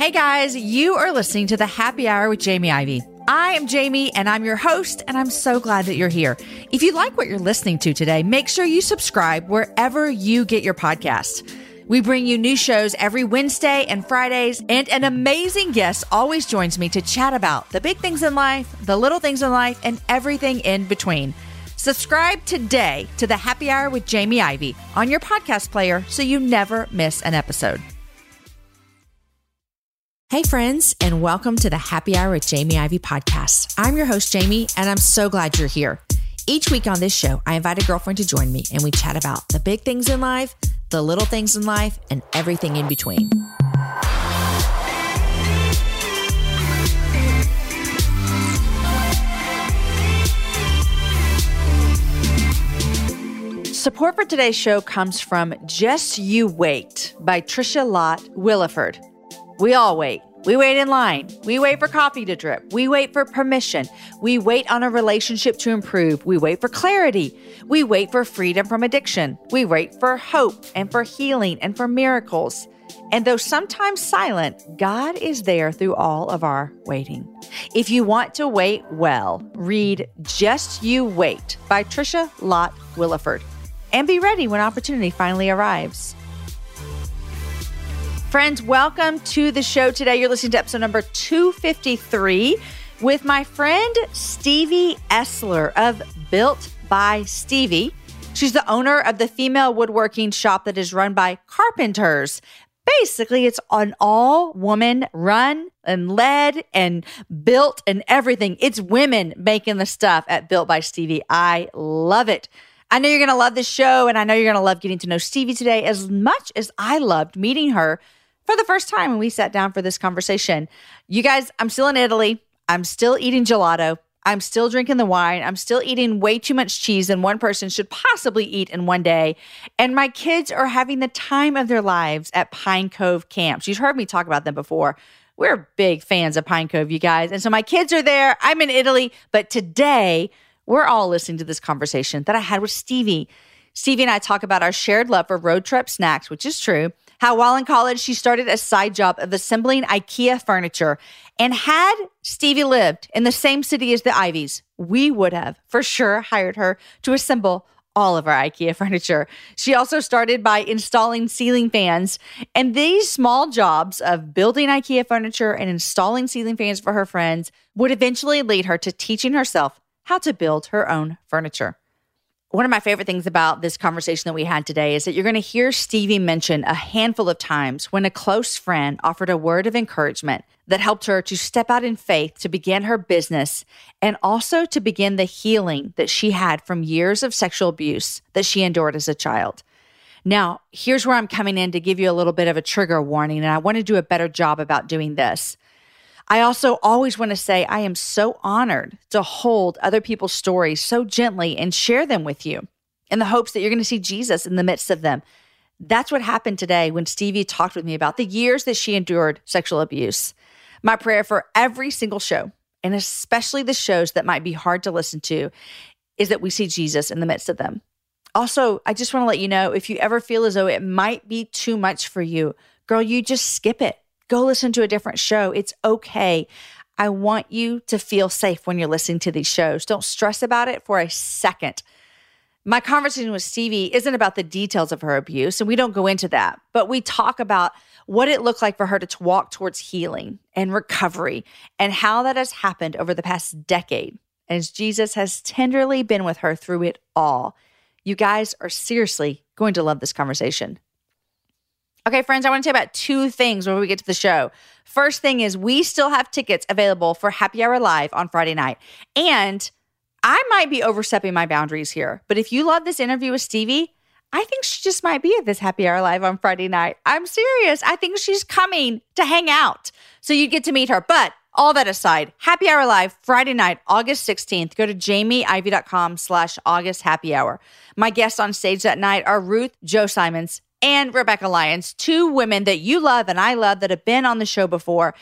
Hey guys, you are listening to the Happy Hour with Jamie Ivey. I am Jamie and I'm your host, and I'm so glad that you're here. If you like what you're listening to today, make sure you subscribe wherever you get your podcasts. We bring you new shows every Wednesday and Fridays, and an amazing guest always joins me to chat about the big things in life, the little things in life, and everything in between. Subscribe today to the Happy Hour with Jamie Ivey on your podcast player so you never miss an episode. Hey, friends, and welcome to the Happy Hour with Jamie Ivey podcast. I'm your host, Jamie, and I'm so glad you're here. Each week on this show, I invite a girlfriend to join me and we chat about the big things in life, the little things in life, and everything in between. Support for today's show comes from Just You Wait by Tricia Lott Williford. We all wait. We wait in line. We wait for coffee to drip. We wait for permission. We wait on a relationship to improve. We wait for clarity. We wait for freedom from addiction. We wait for hope and for healing and for miracles. And though sometimes silent, God is there through all of our waiting. If you want to wait well, read Just You Wait by Tricia Lott Williford and be ready when opportunity finally arrives. Friends, welcome to the show today. You're listening to episode number 253 with my friend Stevie Estler of Built by Stevie. She's the owner of the female woodworking shop that is run by carpenters. Basically, it's an all woman run and led and built and everything. It's women making the stuff at Built by Stevie. I love it. I know you're going to love this show, and I know you're going to love getting to know Stevie today as much as I loved meeting her for the first time when we sat down for this conversation. You guys, I'm still in Italy. I'm still eating gelato. I'm still drinking the wine. I'm still eating way too much cheese than one person should possibly eat in one day. And my kids are having the time of their lives at Pine Cove camps. You've heard me talk about them before. We're big fans of Pine Cove, you guys. And so my kids are there. I'm in Italy. But today, we're all listening to this conversation that I had with Stevie. Stevie and I talk about our shared love for road trip snacks, which is true. How while in college, she started a side job of assembling IKEA furniture. And had Stevie lived in the same city as the Iveys, we would have for sure hired her to assemble all of our IKEA furniture. She also started by installing ceiling fans. And these small jobs of building IKEA furniture and installing ceiling fans for her friends would eventually lead her to teaching herself how to build her own furniture. One of my favorite things about this conversation that we had today is that you're going to hear Stevie mention a handful of times when a close friend offered a word of encouragement that helped her to step out in faith to begin her business and also to begin the healing that she had from years of sexual abuse that she endured as a child. Now, here's where I'm coming in to give you a little bit of a trigger warning, and I want to do a better job about doing this. I also always want to say I am so honored to hold other people's stories so gently and share them with you in the hopes that you're going to see Jesus in the midst of them. That's what happened today when Stevie talked with me about the years that she endured sexual abuse. My prayer for every single show, and especially the shows that might be hard to listen to, is that we see Jesus in the midst of them. Also, I just want to let you know if you ever feel as though it might be too much for you, girl, you just skip it Go listen to a different show. It's okay. I want you to feel safe when you're listening to these shows. Don't stress about it for a second. My conversation with Stevie isn't about the details of her abuse, and we don't go into that, but we talk about what it looked like for her to walk towards healing and recovery and how that has happened over the past decade as Jesus has tenderly been with her through it all. You guys are seriously going to love this conversation. Okay, friends, I want to tell you about two things before we get to the show. First thing is, we still have tickets available for Happy Hour Live on Friday night. And I might be overstepping my boundaries here, but if you love this interview with Stevie, I think she just might be at this Happy Hour Live on Friday night. I'm serious. I think she's coming to hang out. So you get to meet her. But all that aside, Happy Hour Live Friday night, August 16th. Go to jamieivey.com slash August Happy Hour. My guests on stage that night are Ruth Chou Simons and Rebekah Lyons, two women that you love and I love that have been on the show before.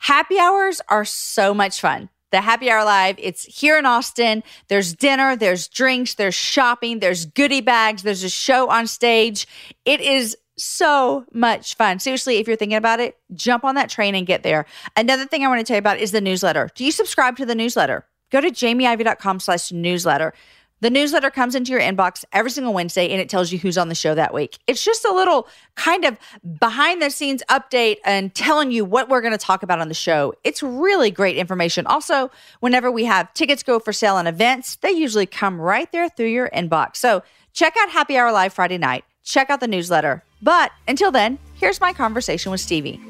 Happy hours are so much fun. The Happy Hour Live, it's here in Austin. There's dinner, there's drinks, there's shopping, there's goodie bags, there's a show on stage. It is so much fun. Seriously, if you're thinking about it, jump on that train and get there. Another thing I want to tell you about is the newsletter. Do you subscribe to the newsletter? Go to jamieivey.com slash newsletter. The newsletter comes into your inbox every single Wednesday and it tells you who's on the show that week. It's just a little kind of behind the scenes update and telling you what we're going to talk about on the show. It's really great information. Also, whenever we have tickets go for sale on events, they usually come right there through your inbox. So check out Happy Hour Live Friday night. Check out the newsletter. But until then, here's my conversation with Stevie.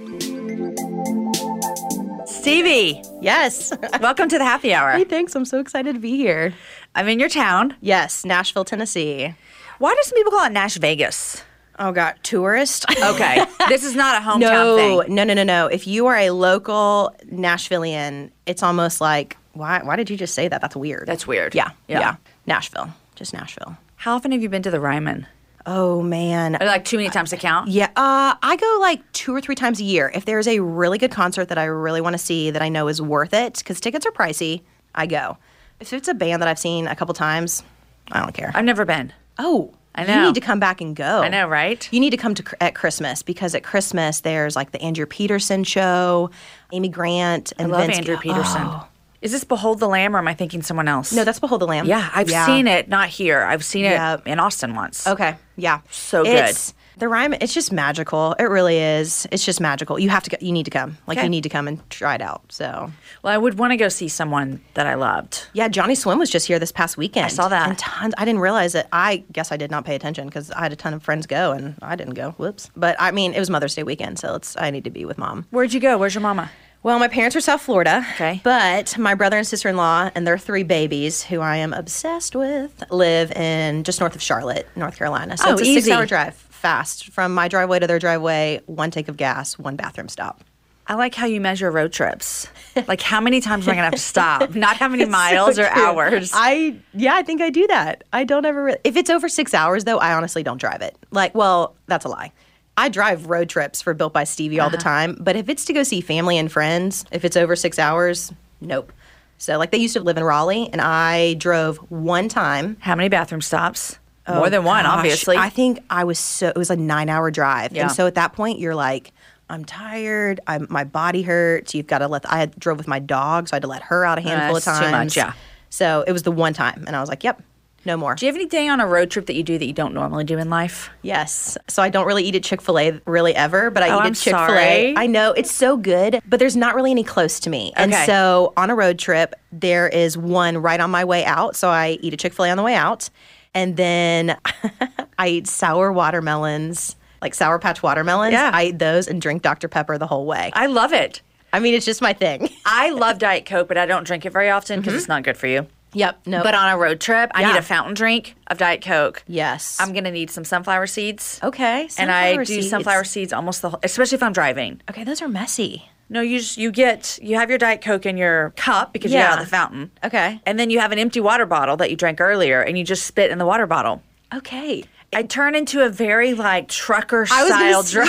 Stevie, Yes. welcome to the happy hour. hey, thanks. I'm so excited to be here. I'm in your town. Yes, Nashville, Tennessee. Why do some people call it Nash Vegas? Oh God, tourist. Okay, this is not a hometown no, thing. no, no, no, no. If you are a local Nashvilleian, it's almost like why? Why did you just say that? That's weird. That's weird. yeah, Yeah. yeah, Nashville, just Nashville. How often have you been to the Ryman? Oh man. Like too many times to count. Yeah, uh, I go like two or three times a year. If there's a really good concert that I really want to see that I know is worth it, because tickets are pricey, I go. If it's a band that I've seen a couple times, I don't care. I've never been. Oh, I know. You need to come back and go. I know, right? You need to come to at Christmas because at Christmas there's like the Andrew Peterson show, Amy Grant, and I love Vince Andrew Gill- Peterson. Oh. Is this Behold the Lamb or am I thinking someone else? No, that's Behold the Lamb. Yeah, I've seen it, not here. I've seen it in Austin once. Okay, yeah, So good. The Ryman, it's just magical. It really is. It's just magical. You have to. go You need to come. Like Okay. you need to come and try it out. So Well, I would want to go see someone that I loved. yeah, Johnny Swim was just here this past weekend. I saw that. And tons. I didn't realize it. I guess I did not pay attention because I had a ton of friends go and I didn't go. Whoops. But I mean, it was Mother's Day weekend, so it's I need to be with mom. Where'd you go? Where's your mama? Well, my parents are South Florida. Okay. But my brother and sister in law and their three babies, who I am obsessed with, live in just north of Charlotte, North Carolina. So Oh, it's a easy. six hour drive, fast. From my driveway to their driveway, one take of gas, one bathroom stop. I like how you measure road trips. Like how many times am I gonna have to stop? Not how many miles So or hours. I yeah, I think I do that. I don't ever. Re- if it's over six hours, though, I honestly don't drive it. Like, well, that's a lie. I drive road trips for Built by Stevie all the uh-huh. time, but if it's to go see family and friends, if it's over six hours, nope. So, like, they used to live in Raleigh, and I drove one time. how many bathroom stops? More oh, than one, Oh, Gosh, obviously. I think I was so. It was a nine-hour drive, Yeah. and so at that point, you're like. I'm tired. I'm, my body hurts. You've got to let. I had drove with my dog, so I had to let her out a handful of times. too much, yeah. So it was the one time, and I was like, "Yep, no more." do you have any day on a road trip that you do that you don't normally do in life? Yes. So I don't really eat at Chick fil A really ever, but I Oh, eat at Chick fil A. I know it's so good, but there's not really any close to me. And so on a road trip, there is one right on my way out. So I eat a Chick fil A on the way out. And then I eat sour watermelons, like Sour Patch watermelons. Yeah. I eat those and drink Dr. Pepper the whole way. I love it. I mean, it's just my thing. I love Diet Coke, but I don't drink it very often because it's mm-hmm. not good for you. Yep. No. But on a road trip, I need a fountain drink of Diet Coke. yes. I'm gonna need some sunflower seeds. okay. and I sunflower do sunflower seeds almost the whole, especially if I'm driving. Okay, those are messy. No, you just you get you have your Diet Coke in your cup because you got out of the fountain. Okay. And then you have an empty water bottle that you drank earlier and you just spit in the water bottle. Okay. I turn into a very like trucker I was style gonna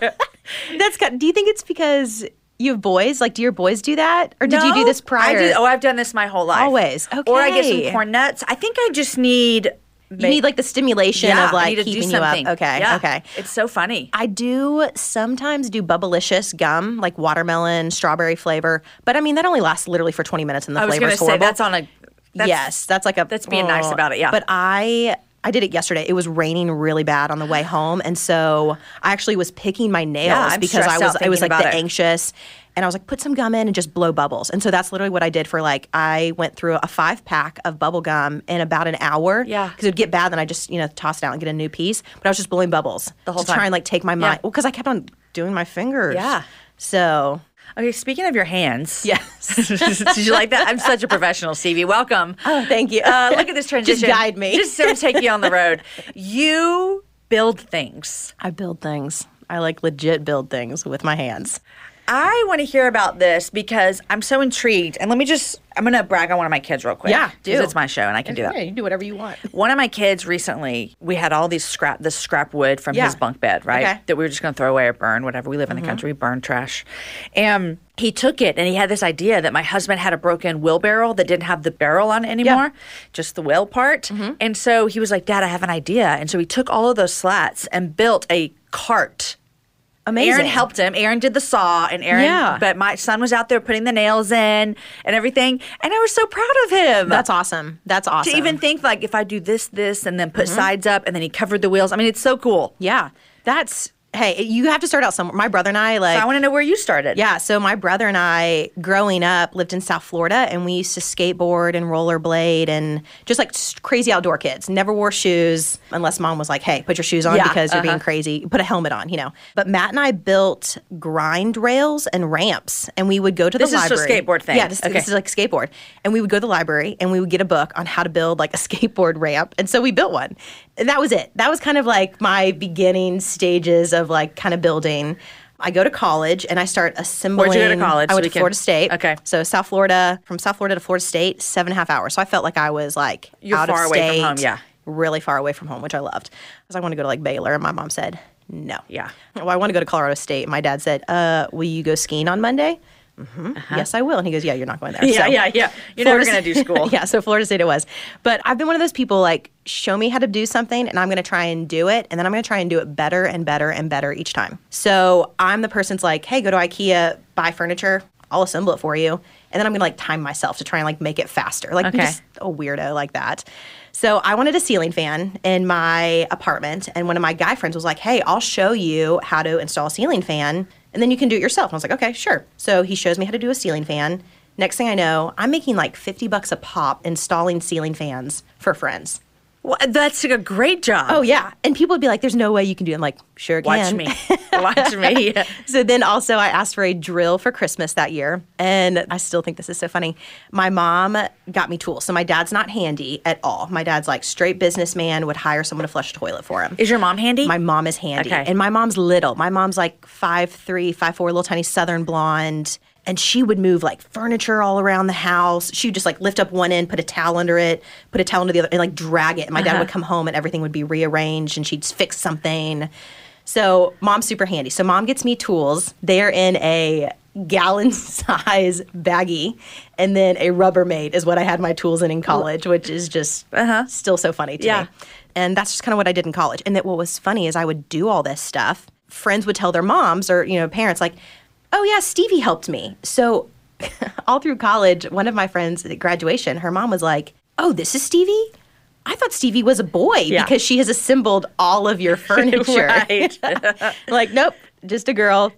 driver. That's got. Do you think it's because you have boys? Like, do your boys do that, or did you do No, this prior? I do, oh, I've done this my whole life. Always. Okay. Or I get Okay. some corn nuts. I think I just need you need like the stimulation yeah, of like need to do keeping you up. Okay. Yeah. Okay. It's so funny. I do sometimes do bubblicious gum, like watermelon, strawberry flavor, but I mean that only lasts literally for twenty minutes, and the I was flavor's going say horrible. that's on a that's, yes, that's like a. that's being nice oh. about it, yeah. But I. I did it yesterday. It was raining really bad on the way home, and so I actually was picking my nails Yeah, because I was I was like the it. anxious, and I was like, put some gum in and just blow bubbles. And so that's literally what I did for like I went through a five pack of bubble gum in about an hour. Yeah. because it would get bad, then I just you know toss it out and get a new piece. But I was just blowing bubbles The whole to try time. and like take my mind. Yeah. Well, because I kept on doing my fingers. Yeah. So Okay, speaking of your hands. yes. Did you like that? I'm such a professional, Stevie. Welcome. oh, thank you. Uh, look at this transition. Just guide me. Just sort of take you on the road. You build things. I build things. I like legit build things with my hands. I want to hear about this because I'm so intrigued. And let me just, I'm going to brag on one of my kids real quick. Yeah, do. It's my show and I can do that. Yeah, you can do whatever you want. One of my kids recently, we had all these scrap, this scrap wood from Yeah. his bunk bed, right? Okay. Mm-hmm. That we were just going to throw away or burn, whatever. We live in the country, we burn trash. And he took it and he had this idea that my husband had a broken wheelbarrow that didn't have the barrel on it anymore, just the wheel part. Mm-hmm. And so he was like, Dad, I have an idea. And so he took all of those slats and built a cart. Amazing. Aaron helped him. Aaron did the saw, and Aaron. Yeah. But my son was out there putting the nails in and everything, and I was so proud of him. That's awesome. That's awesome. to even think like if I do this, this, and then put mm-hmm. sides up, and then he covered the wheels. I mean, it's so cool. yeah, that's hey. You have to start out somewhere. My brother and I like. I want to know where you started. Yeah, so my brother and I, growing up, lived in South Florida, and we used to skateboard and rollerblade and just like crazy outdoor kids. Never wore shoes unless mom was like, "Hey, put your shoes on Yeah, because you're being uh-huh. crazy. Put a helmet on," you know. But Matt and I built grind rails and ramps, and we would go to the This is just a library. skateboard thing. Yeah, this, Okay. this is like skateboard, and we would go to the library and we would get a book on how to build like a skateboard ramp, and so we built one, that was it. That was kind of like my beginning stages of like kind of building. I go to college and I start assembling. Where'd you go to college I so went we to can- Florida State. Okay. So South Florida, from South Florida to Florida State, seven and a half hours. So I felt like I was like You're out far of away from state, home, yeah. really far away from home, which I loved. Because I want to go to like Baylor, and my mom said no. Yeah. Well, I want to go to Colorado State. My dad said, uh, "Will you go skiing on Monday?" Hmm Yes, I will. And he goes, "Yeah, you're not going there." Uh-huh. Yeah, So- yeah, yeah. You're never going to do school. yeah, so Florida State it was. But I've been one of those people like, show me how to do something and I'm going to try and do it. And then I'm going to try and do it better and better and better each time. So I'm the person's like, hey, go to IKEA, buy furniture, I'll assemble it for you. And then I'm going to like time myself to try and like make it faster. Like, I'm just a weirdo like that. So I wanted a ceiling fan in my apartment. And one of my guy friends was like, hey, I'll show you how to install a ceiling fan and then you can do it yourself. And I was like, okay, sure. So he shows me how to do a ceiling fan. Next thing I know, I'm making like 50 bucks a pop installing ceiling fans for friends. Well, that's a great job. Oh, yeah. And people would be like, there's no way you can do it. I'm like, sure watch me. Watch me. so then also I asked for a drill for Christmas that year. And I still think this is so funny. My mom got me tools. So my dad's not handy at all. My dad's like straight businessman, would hire someone to flush a toilet for him. Is your mom handy? My mom is handy. Okay. And my mom's little. My mom's like five three, five four, little tiny southern blonde. And she would move like furniture all around the house. She would just like lift up one end, put a towel under it, put a towel under the other, and like drag it. And my dad uh-huh. would come home and everything would be rearranged and she'd fix something. So mom's super handy. So mom gets me tools. They're in a gallon size baggie. And then a Rubbermaid is what I had my tools in in college, which is just uh-huh. still so funny to Yeah. me. And that's just kind of what I did in college. And that what was funny is I would do all this stuff. Friends would tell their moms or, you know, parents like, "Oh yeah, Stevie helped me." So all through college, one of my friends at graduation, her mom was like, "Oh, this is Stevie?" I thought Stevie was a boy Yeah. because she has assembled all of your furniture. Right. like, nope, just a girl.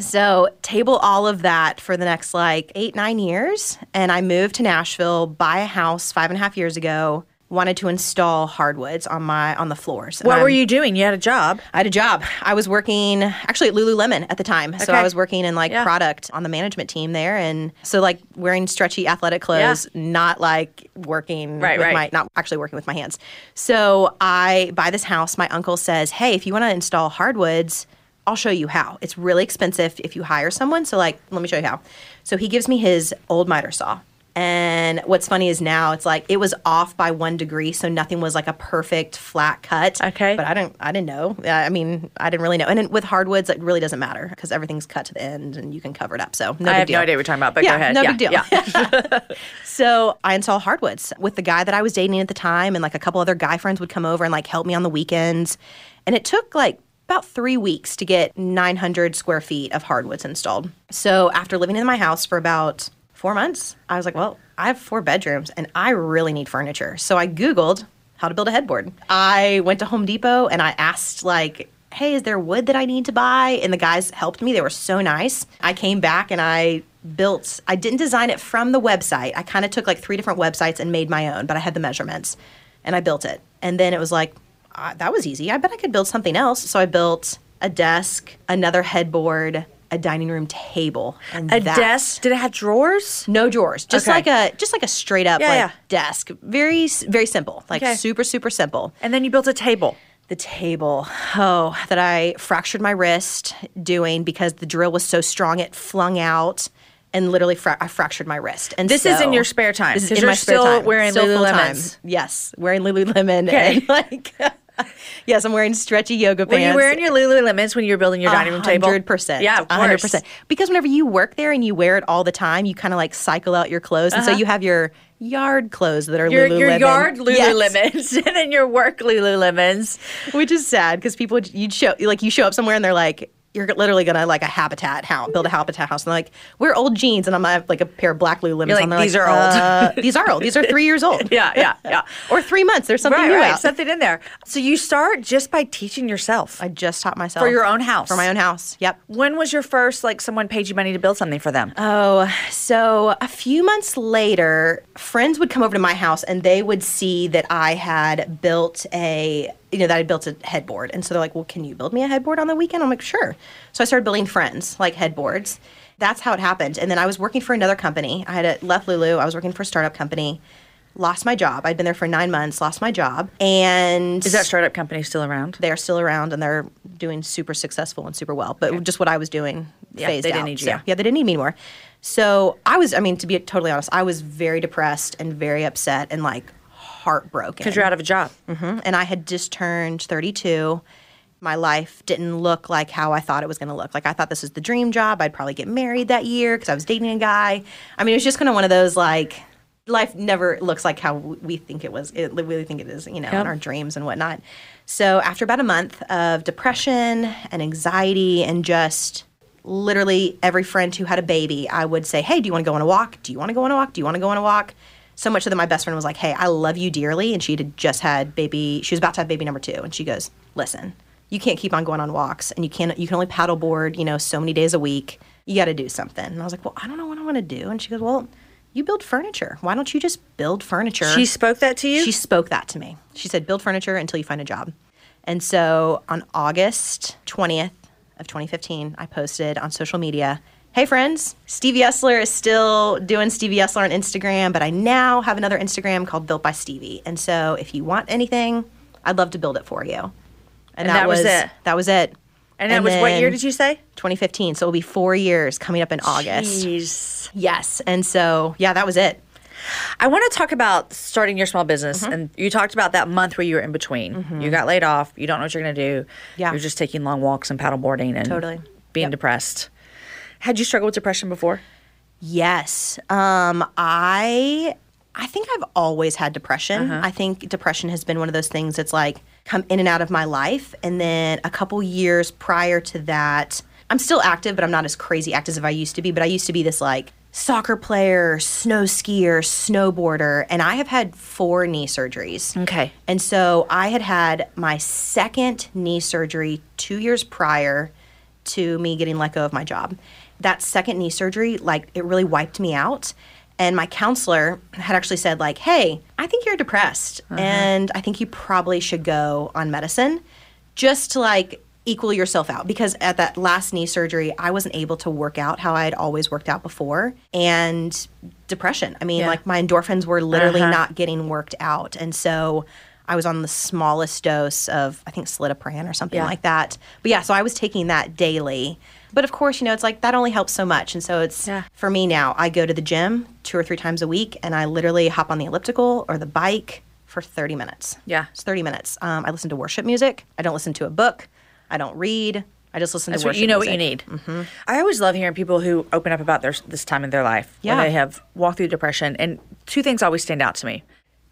So, table all of that for the next like eight, nine years. And I moved to Nashville, buy a house five and a half years ago. Wanted to install hardwoods on my on the floors. What were you doing? You had a job. I had a job. I was working actually at Lululemon at the time. So I was working in like Yeah. product on the management team there. And so like wearing stretchy athletic clothes, not like working Right, with right. my, not actually working with my hands. So I buy this house. My uncle says, Hey, if you want to install hardwoods, I'll show you how. It's really expensive if you hire someone. So like, let me show you how. So he gives me his old miter saw. And what's funny is now it's like it was off by one degree, so nothing was like a perfect flat cut. Okay. But I didn't I didn't know. I mean, I didn't really know. And then with hardwoods, it really doesn't matter because everything's cut to the end and you can cover it up. So no I have deal. no idea what you're talking about, but yeah, go ahead. No Yeah, big deal. yeah. so I install hardwoods with the guy that I was dating at the time, and like a couple other guy friends would come over and like help me on the weekends. And it took like about three weeks to get 900 square feet of hardwoods installed. So after living in my house for about four months, I was like, well, I have four bedrooms and I really need furniture. So I Googled how to build a headboard. I went to Home Depot and I asked, like, hey, is there wood that I need to buy? And the guys helped me. They were so nice. I came back and I built, I didn't design it from the website. I kind of took like three different websites and made my own, but I had the measurements and I built it. And then it was like, uh, that was easy. I bet I could build something else. So I built a desk, another headboard, a dining room table, and A that- desk? Did it have drawers? no drawers, just Okay. like a just like a straight up Yeah, like yeah. desk. Very very simple, like Okay. super super simple. And then you built a table. The table. Oh, that I fractured my wrist doing because the drill was so strong it flung out and literally fra- I fractured my wrist. And This is in your spare time, This is in you're my spare still time. wearing Still full-time. Yes, wearing Lululemon Okay. and like yes, I'm wearing stretchy yoga Were pants. you wearing your Lululemons when you were building your dining room table? Hundred percent. Yeah, of course. hundred percent. Because whenever you work there and you wear it all the time, you kind of like cycle out your clothes, and so you have your yard clothes that are Uh-huh. Your, Lululemon. your yard Yes. Lululemons and then your work Lululemons. which is sad because people you'd show like you show up somewhere and they're like. You're literally gonna like a habitat house, build a habitat house, and like, "We're old jeans," and I'm gonna have like a pair of black Lululemons. Like, on. "These are old." "Uh, these are old. These are three years old. Yeah, yeah, yeah. or three months. There's something right, new right. out. Something in there. So you start just by teaching yourself. I just taught myself For your own house? For my own house. Yep. when was your first like someone paid you money to build something for them? Oh, so a few months later, friends would come over to my house and they would see that I had built a, you know, that I built a headboard. And so they're like, well, can you build me a headboard on the weekend? I'm like, sure. So I started building friends, like headboards. That's how it happened. And then I was working for another company. I had a, left Lulu. I was working for a startup company. Lost my job. I'd been there for nine months. Lost my job, and Is that startup company still around? they're still around and they're doing super successful and super well. But just what I was doing Yeah, phased they didn't out. need you. So, yeah, they didn't need me anymore. So I was, I mean, to be totally honest, I was very depressed and very upset and like heartbroken. Because you're out of a job. Mhm. And I had just turned 32. My life didn't look like how I thought it was going to look. Like I thought this was the dream job. I'd probably get married that year because I was dating a guy. I mean, it was just kind of one of those like life never looks like how we think it was. It, we really think it is, you know, Yep. in our dreams and whatnot. So after about a month of depression and anxiety and just literally every friend who had a baby, I would say, "Hey, do you want to go on a walk? Do you want to go on a walk? Do you want to go on a walk?" So much so that my best friend was like, "Hey, I love you dearly," and she had just had baby. She was about to have baby number two, and she goes, "Listen, you can't keep on going on walks, and you can't. You can only paddleboard, you know, so many days a week. You got to do something." And I was like, "Well, I don't know what I want to do." And she goes, "Well." You build furniture. Why don't you just build furniture? She spoke that to you? She spoke that to me. She said, build furniture until you find a job. And so on August 20th of 2015, I posted on social media, Hey friends, Stevie Estler is still doing Stevie Estler on Instagram, but I now have another Instagram called Built by Stevie. And so if you want anything, I'd love to build it for you. And that was it? That was it. and that was what year did you say? 2015. So it'll be four years coming up in August. Jeez. Yes. And so, yeah, that was it. I want to talk about starting your small business. Mm-hmm. And you talked about that month where you were in between. You got laid off. You don't know what you're going to do. Yeah. You're just taking long walks and paddleboarding and Totally. being Yep. depressed. Had you struggled with depression before? Yes. Um, I I think I've always had depression. I think depression has been one of those things that's like come in and out of my life. And then a couple years prior to that, I'm still active, but I'm not as crazy active as I used to be. But I used to be this like soccer player, snow skier, snowboarder, and I have had four knee surgeries. Okay. And so I had had my second knee surgery two years prior to me getting let go of my job. That second knee surgery, like, it really wiped me out. And my counselor had actually said, like, hey, I think you're depressed and I think you probably should go on medicine just to like equal yourself out because at that last knee surgery I wasn't able to work out how I had always worked out before and depression. I mean Yeah. like my endorphins were literally Uh-huh. not getting worked out and so I was on the smallest dose of I think Slitapran or something Yeah. like that. But yeah, so I was taking that daily. But of course, you know, it's like that only helps so much. And so it's Yeah. for me now, I go to the gym two or three times a week and I literally hop on the elliptical or the bike for 30 minutes. Yeah. It's 30 minutes. Um, I listen to worship music. I don't listen to a book. I don't read. I just listen That's to worship. what you know music. what you need. I always love hearing people who open up about their this time in their life Yeah. when they have walked through depression. And two things always stand out to me.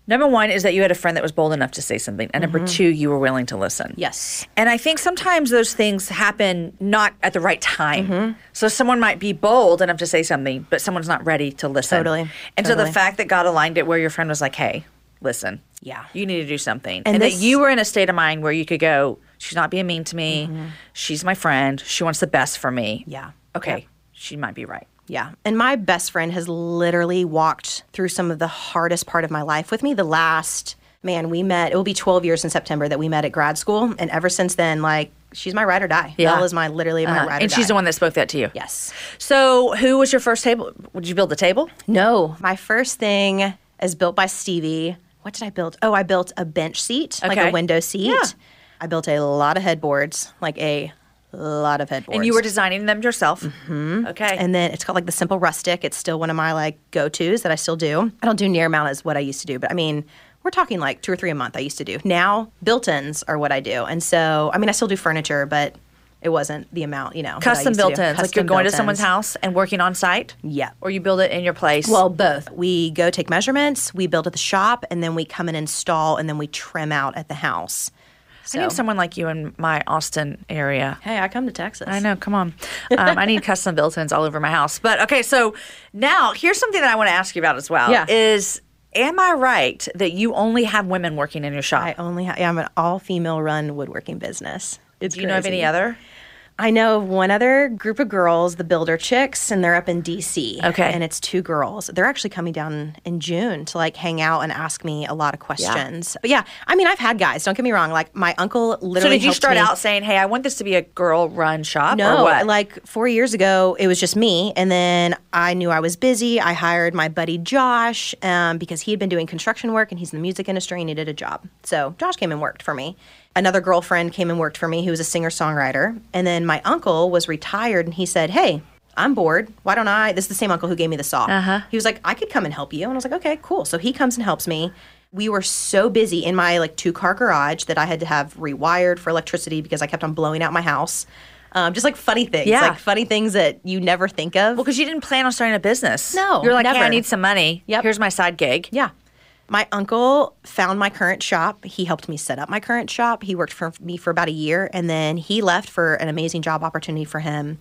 Number one is that you had a friend that was bold enough to say something, and number mm-hmm. two, you were willing to listen. Yes. And I think sometimes those things happen not at the right time. Mm-hmm. So someone might be bold enough to say something, but someone's not ready to listen. Totally. And so the fact that God aligned it where your friend was like, hey, listen. Yeah. You need to do something. And And, this- that you were in a state of mind where you could go, she's not being mean to me. Mm-hmm. She's my friend. She wants the best for me. Yeah. Okay. Yep. She might be right. Yeah. And my best friend has literally walked through some of the hardest part of my life with me. The last, man, we met, it will be 12 years in September that we met at grad school. And ever since then, like, she's my ride or die. Yeah. Belle is my, literally my Uh, ride or and she's die. the one that spoke that to you. Yes. So who was your first table? Would you build the table? No, my first thing is built by Stevie. What did I build? Oh, I built a bench seat, like a window seat. Yeah. I built a lot of headboards, like a lot of headboards. And you were designing them yourself. Mm-hmm. Okay. And then it's called like the simple rustic. It's still one of my like go tos that I still do. I don't do near amount as what I used to do, but I mean, we're talking like two or three a month I used to do. Now, built ins are what I do. And so, I mean, I still do furniture, but it wasn't the amount, you know. Custom used to do. built ins. Like you're going to someone's house and working on site? Yeah. Or you build it in your place? Well, both. We go take measurements, we build at the shop, and then we come and install, and then we trim out at the house. I need someone like you in my Austin area. Hey, I come to Texas. I know. Come on. Um, I need custom built-ins all over my house. But okay, so now here's something that I want to ask you about as well. Yeah. Is am I right that you only have women working in your shop? I only ha- yeah, I'm an all female run woodworking business. It's Do you know of any other? I know of one other group of girls, the Builder Chicks, and they're up in DC. Okay. And it's two girls. They're actually coming down in June to like hang out and ask me a lot of questions. But yeah, I mean, I've had guys, don't get me wrong. Like my uncle literally So did you start me- out saying, "Hey, I want this to be a girl-run shop"? No, or what? like four years ago, it was just me. And then I knew I was busy. I hired my buddy Josh um, because he had been doing construction work and he's in the music industry and needed a job. So Josh came and worked for me. Another girlfriend came and worked for me who was a singer songwriter. And then my uncle was retired and he said, Hey, I'm bored. Why don't I? This is the same uncle who gave me the saw. Uh-huh. He was like, I could come and help you. And I was like, okay, cool. So he comes and helps me. We were so busy in my like two car garage that I had to have rewired for electricity because I kept on blowing out my house. Um, just like funny things, Yeah. like funny things that you never think of. Well, because you didn't plan on starting a business. No, you're like, "Hey, I need some money. Yep. Here's my side gig." Yeah. My uncle found my current shop. He helped me set up my current shop. He worked for me for about a year and then he left for an amazing job opportunity for him.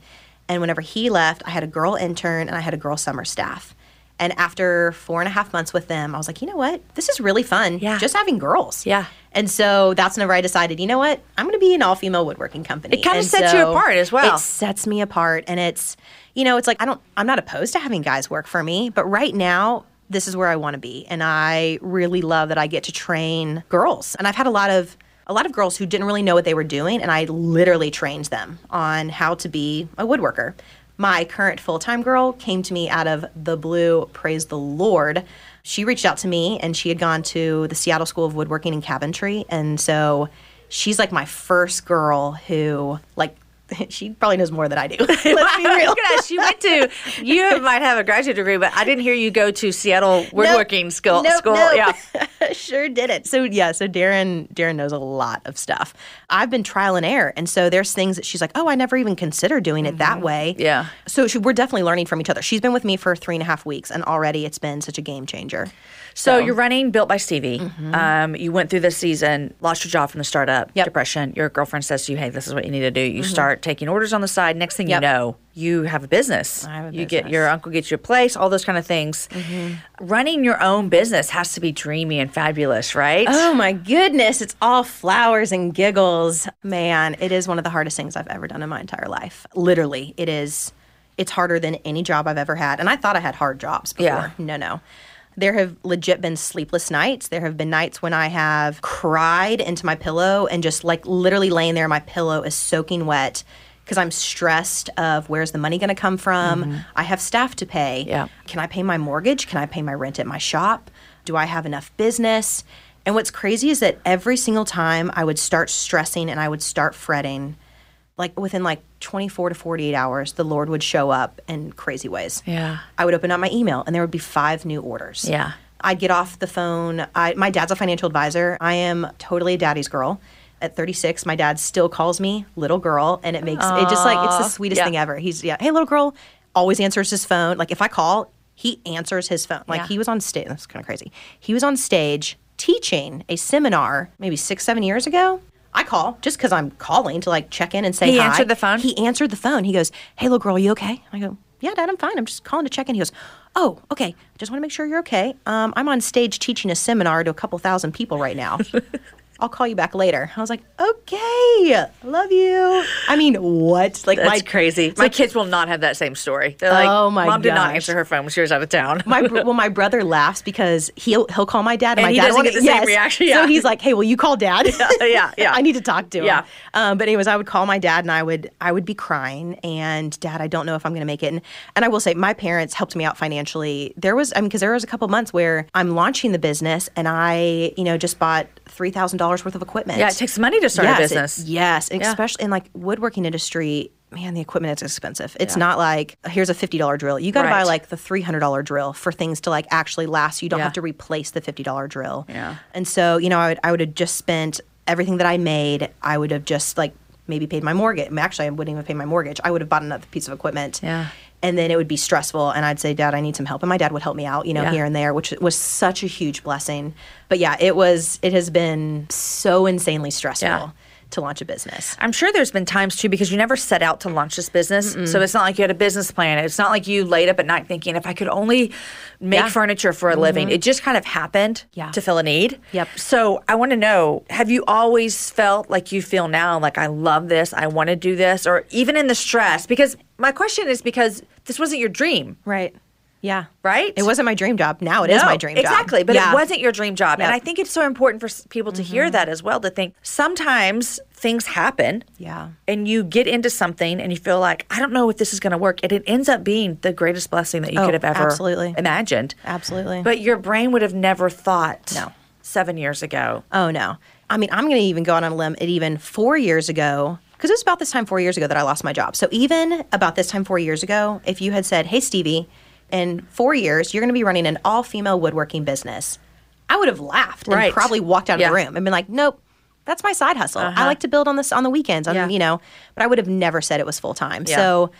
And whenever he left, I had a girl intern and I had a girl summer staff. And after four and a half months with them, I was like, you know what? This is really fun. Yeah. Just having girls. Yeah. And so that's whenever I decided, you know what? I'm going to be an all female woodworking company. It kinda And sets you apart as well. It sets me apart. And it's, you know, it's like, I don't, I'm not opposed to having guys work for me, but right now, this is where I want to be. And I really love that I get to train girls. And I've had a lot of, a lot of girls who didn't really know what they were doing, and I literally trained them on how to be a woodworker. My current full time girl came to me out of the blue, praise the Lord. She reached out to me and she had gone to the Seattle School of Woodworking and Cabinetry. And so she's like my first girl who, like, she probably knows more than I do. Let's be real. You went to. You might have a graduate degree, but I didn't hear you go to Seattle woodworking school. Nope, school. nope. Yeah. sure did it. So yeah, so Darren Darren knows a lot of stuff. I've been trial and error, and so there's things that she's like, oh, I never even considered doing it that way. Mm-hmm. Yeah. So she, we're definitely learning from each other. She's been with me for three and a half weeks, and already it's been such a game changer. So you're running Built by Stevie. Mm-hmm. Um, you went through this season, lost your job from the startup, Yep. depression. Your girlfriend says to you, "Hey, this is what you need to do." You mm-hmm. start taking orders on the side. Next thing Yep. you know, you have a business. I have a you get your uncle gets you a place, all those kind of things. Mm-hmm. Running your own business has to be dreamy and fabulous, right? Oh my goodness, it's all flowers and giggles. Man, it is one of the hardest things I've ever done in my entire life. Literally, it is. It's harder than any job I've ever had. And I thought I had hard jobs before. Yeah. No, no. There have legit been sleepless nights. There have been nights when I have cried into my pillow and just like literally laying there, my pillow is soaking wet because I'm stressed of where's the money going to come from? Mm-hmm. I have staff to pay. Yeah. Can I pay my mortgage? Can I pay my rent at my shop? Do I have enough business? And what's crazy is that every single time I would start stressing and I would start fretting, like within like 24 to 48 hours, the Lord would show up in crazy ways. Yeah. I would open up my email and there would be five new orders. Yeah. I'd get off the phone. I, my dad's a financial advisor. I am totally a daddy's girl. At 36, my dad still calls me little girl, and it makes it just like it's the sweetest Yeah. thing ever. He's yeah, hey little girl, always answers his phone. Like if I call, he answers his phone. Like Yeah. he was on stage. That's kind of crazy. He was on stage teaching a seminar maybe six, seven years ago. I call just because I'm calling to like check in and say He hi. answered the phone? He answered the phone. He goes, "Hey, little girl, you okay?" I go, "Yeah, Dad, I'm fine. I'm just calling to check in." He goes, "Oh, okay. I just want to make sure you're okay. Um, I'm on stage teaching a seminar to a couple thousand people right now. I'll call you back later." I was like, "Okay, love you." I mean, what? Like That's my crazy. My kids will not have that same story. They're like, Oh, my "Mom did not answer her phone when she was out of town." my well, my brother laughs because he'll he'll call my dad, and, And my he dad doesn't get the same reaction, yeah. So he's like, "Hey, will you call dad? yeah, yeah. I need to talk to him." Yeah. Um, but anyways, I would call my dad, and I would I would be crying, and Dad, I don't know if I'm going to make it. And and I will say, my parents helped me out financially. There was I mean, because there was a couple months where I'm launching the business, and I you know just bought three thousand dollars worth of equipment. Yeah, it takes money to start yes, a it- business. yes, especially in like woodworking industry. Man, the equipment is expensive. It's not like here's a fifty dollar drill. You got to buy like the three hundred dollar drill for things to like actually last. You don't Yeah. have to replace the fifty dollar drill. Yeah. And so you know, I would I would have just spent everything that I made. I would have just like maybe paid my mortgage. Actually, I wouldn't even pay my mortgage. I would have bought another piece of equipment. Yeah. And then it would be stressful, and I'd say, "Dad, I need some help," and my dad would help me out, you know, Yeah. here and there, which was such a huge blessing. But yeah, it was. It has been so insanely stressful Yeah. to launch a business. I'm sure there's been times too because you never set out to launch this business. So it's not like you had a business plan. It's not like you laid up at night thinking if I could only make Yeah. furniture for a living. Mm-hmm. It just kind of happened to fill a need. Yep. So I want to know, have you always felt like you feel now like I love this, I want to do this or even in the stress because my question is because this wasn't your dream, Right. Yeah. right? It wasn't my dream job. Now it is No, my dream job. Exactly, but Yeah. it wasn't your dream job. And Yep. Mm-hmm. I think it's so important for people to hear that as well to think sometimes things happen Yeah. and you get into something and you feel like I don't know if this is going to work and it ends up being the greatest blessing that you Oh, could have ever absolutely. imagined. Absolutely. But your brain would have never thought No. 7 years ago. Oh no. I mean, I'm going to even go out on a limb. It even four years ago, because it was about this time four years ago that I lost my job. So even about this time four years ago, if you had said, "Hey, Stevie, in four years you're going to be running an all-female woodworking business," I would have laughed Right. and probably walked out Yeah. of the room and been like, "Nope." That's my side hustle. I Uh-huh. like to build on this on the weekends, on, Yeah. you know, but I would have never said it was full time. Yeah. So,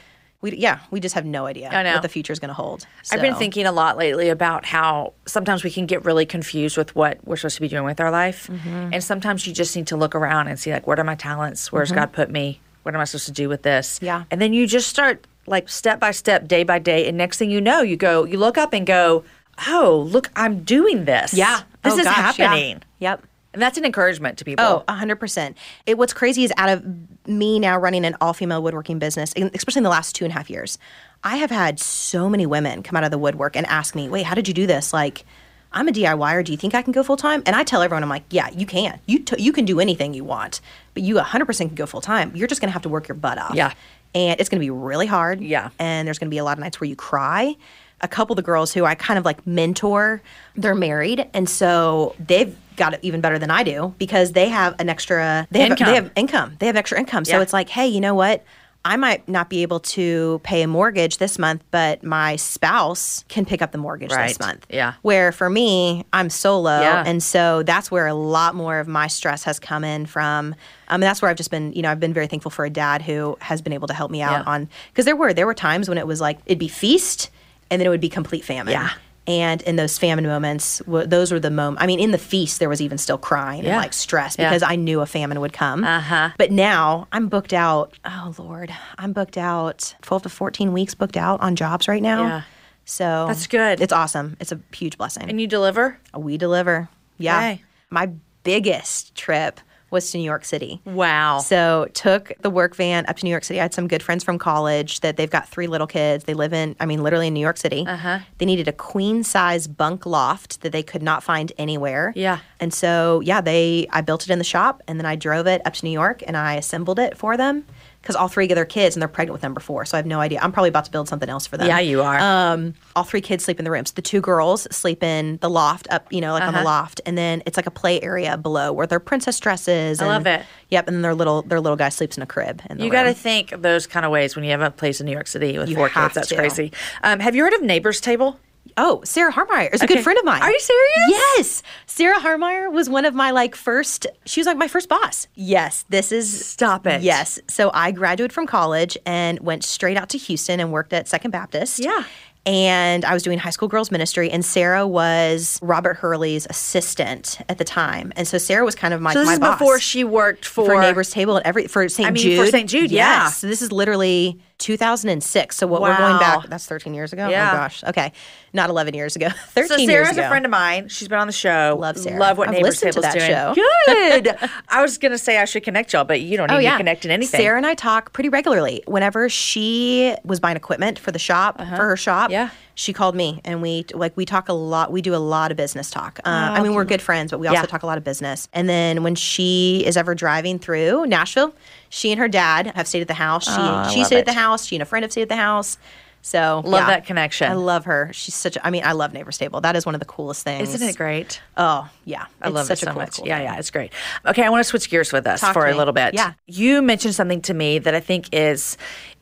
we yeah, we just have no idea what the future is going to hold. I've been thinking a lot lately about how sometimes we can get really confused with what we're supposed to be doing with our life. Mm-hmm. And sometimes you just need to look around and see, like, what are my talents? Where's God put me? What am I supposed to do with this? Mm-hmm. Yeah. And then you just start, like, step by step, day by day. And next thing you know, you go, you look up and go, oh, look, I'm doing this. yeah, This Oh, is gosh, yeah. happening. Yep. And that's an encouragement to people. Oh, 100%. It, what's crazy is out of me now running an all female woodworking business, especially in the last two and a half years, I have had so many women come out of the woodwork and ask me, wait, how did you do this? Like, I'm a DIYer. Do you think I can go full time? And I tell everyone, I'm like, yeah, you can. You, t- you can do anything you want, but you 100% can go full time. You're just going to have to work your butt off. Yeah. And it's going to be really hard. Yeah. And there's going to be a lot of nights where you cry. A couple of the girls who I kind of like mentor, they're married. And so they've got it even better than I do because they have an extra they have, Income. they have income. They have extra income. So Yeah. it's like, hey, you know what? I might not be able to pay a mortgage this month, but my spouse can pick up the mortgage Right. this month. Yeah. Where for me, I'm solo. Yeah. And so that's where a lot more of my stress has come in from. Um, and that's where I've just been, you know, I've been very thankful for a dad who has been able to help me out Yeah. on, because there were, there were times when it was like, it'd be feast and then it would be complete famine. Yeah. And in those famine moments, w- those were the moments. I mean, in the feast, there was even still crying Yeah. and like stress Yeah. because I knew a famine would come. Uh-huh. But now I'm booked out. Oh Lord, I'm booked out 12 to 14 weeks booked out on jobs right now. Yeah. So That's good. It's awesome. It's a huge blessing. And you deliver? we deliver. Yeah. Okay. My biggest trip was to New York City. Wow. So took the work van up to New York City. I had some good friends from college that they've got three little kids. They live in, I mean, literally in New York City. Uh-huh. They needed a queen size bunk loft that they could not find anywhere. Yeah. And so yeah, they I built it in the shop and then I drove it up to New York and I assembled it for them because all three of their kids and they're pregnant with number four. So I have no idea. I'm probably about to build something else for them. yeah, you are. Um, all three kids sleep in the rooms. The two girls sleep in the loft up, you know, like on the Uh-huh. loft, and then it's like a play area below where their princess dresses. I and- love it. Yep, and their little their little guy sleeps in a crib. In the You got to think those kind of ways when you have a place in New York City with You four kids. That's to. crazy. Um, have you heard of Neighbors Table? Oh, Sarah Harmeyer is a Okay. good friend of mine. Are you serious? Yes, Sarah Harmeyer was one of my like first. She was like my first boss. Yes, this is Stop it. Yes, so I graduated from college and went straight out to Houston and worked at Second Baptist. Yeah. And I was doing high school girls ministry, and Sarah was Robert Hurley's assistant at the time, and so Sarah was kind of my So this my is boss before she worked for, for neighbors table and every for St. Jude I mean, Jude. for St. Jude, yeah. Yes. So this is literally 2006. So what we're going back that's 13 years ago. Yeah. Oh gosh. Okay. Not 11 years ago. 13 So years Sarah's ago. a friend of mine. She's been on the show. Love Sarah. Love what I've Neighbors listened to Table's that doing. show. Good. I was gonna say I should connect y'all, but you don't need Oh yeah, to connect in anything. Sarah and I talk pretty regularly. Whenever she was buying equipment for the shop, for her shop, Uh-huh. Yeah. She called me, and we like we talk a lot. We do a lot of business talk. Uh, I mean, we're good friends, but we also Yeah. talk a lot of business. And then when she is ever driving through Nashville, she and her dad have stayed at the house. She I she stayed it. at the house. She and a friend have stayed at the house. So Love yeah. that connection. I love her. She's such. A, I mean, I love Neighbors Table. That is one of the coolest things. Isn't it great? Oh yeah, I love such it so a cool, much. cool yeah, thing. yeah, it's great. Okay, I want to switch gears with us Talk for a little bit. Yeah. You mentioned something to me that I think is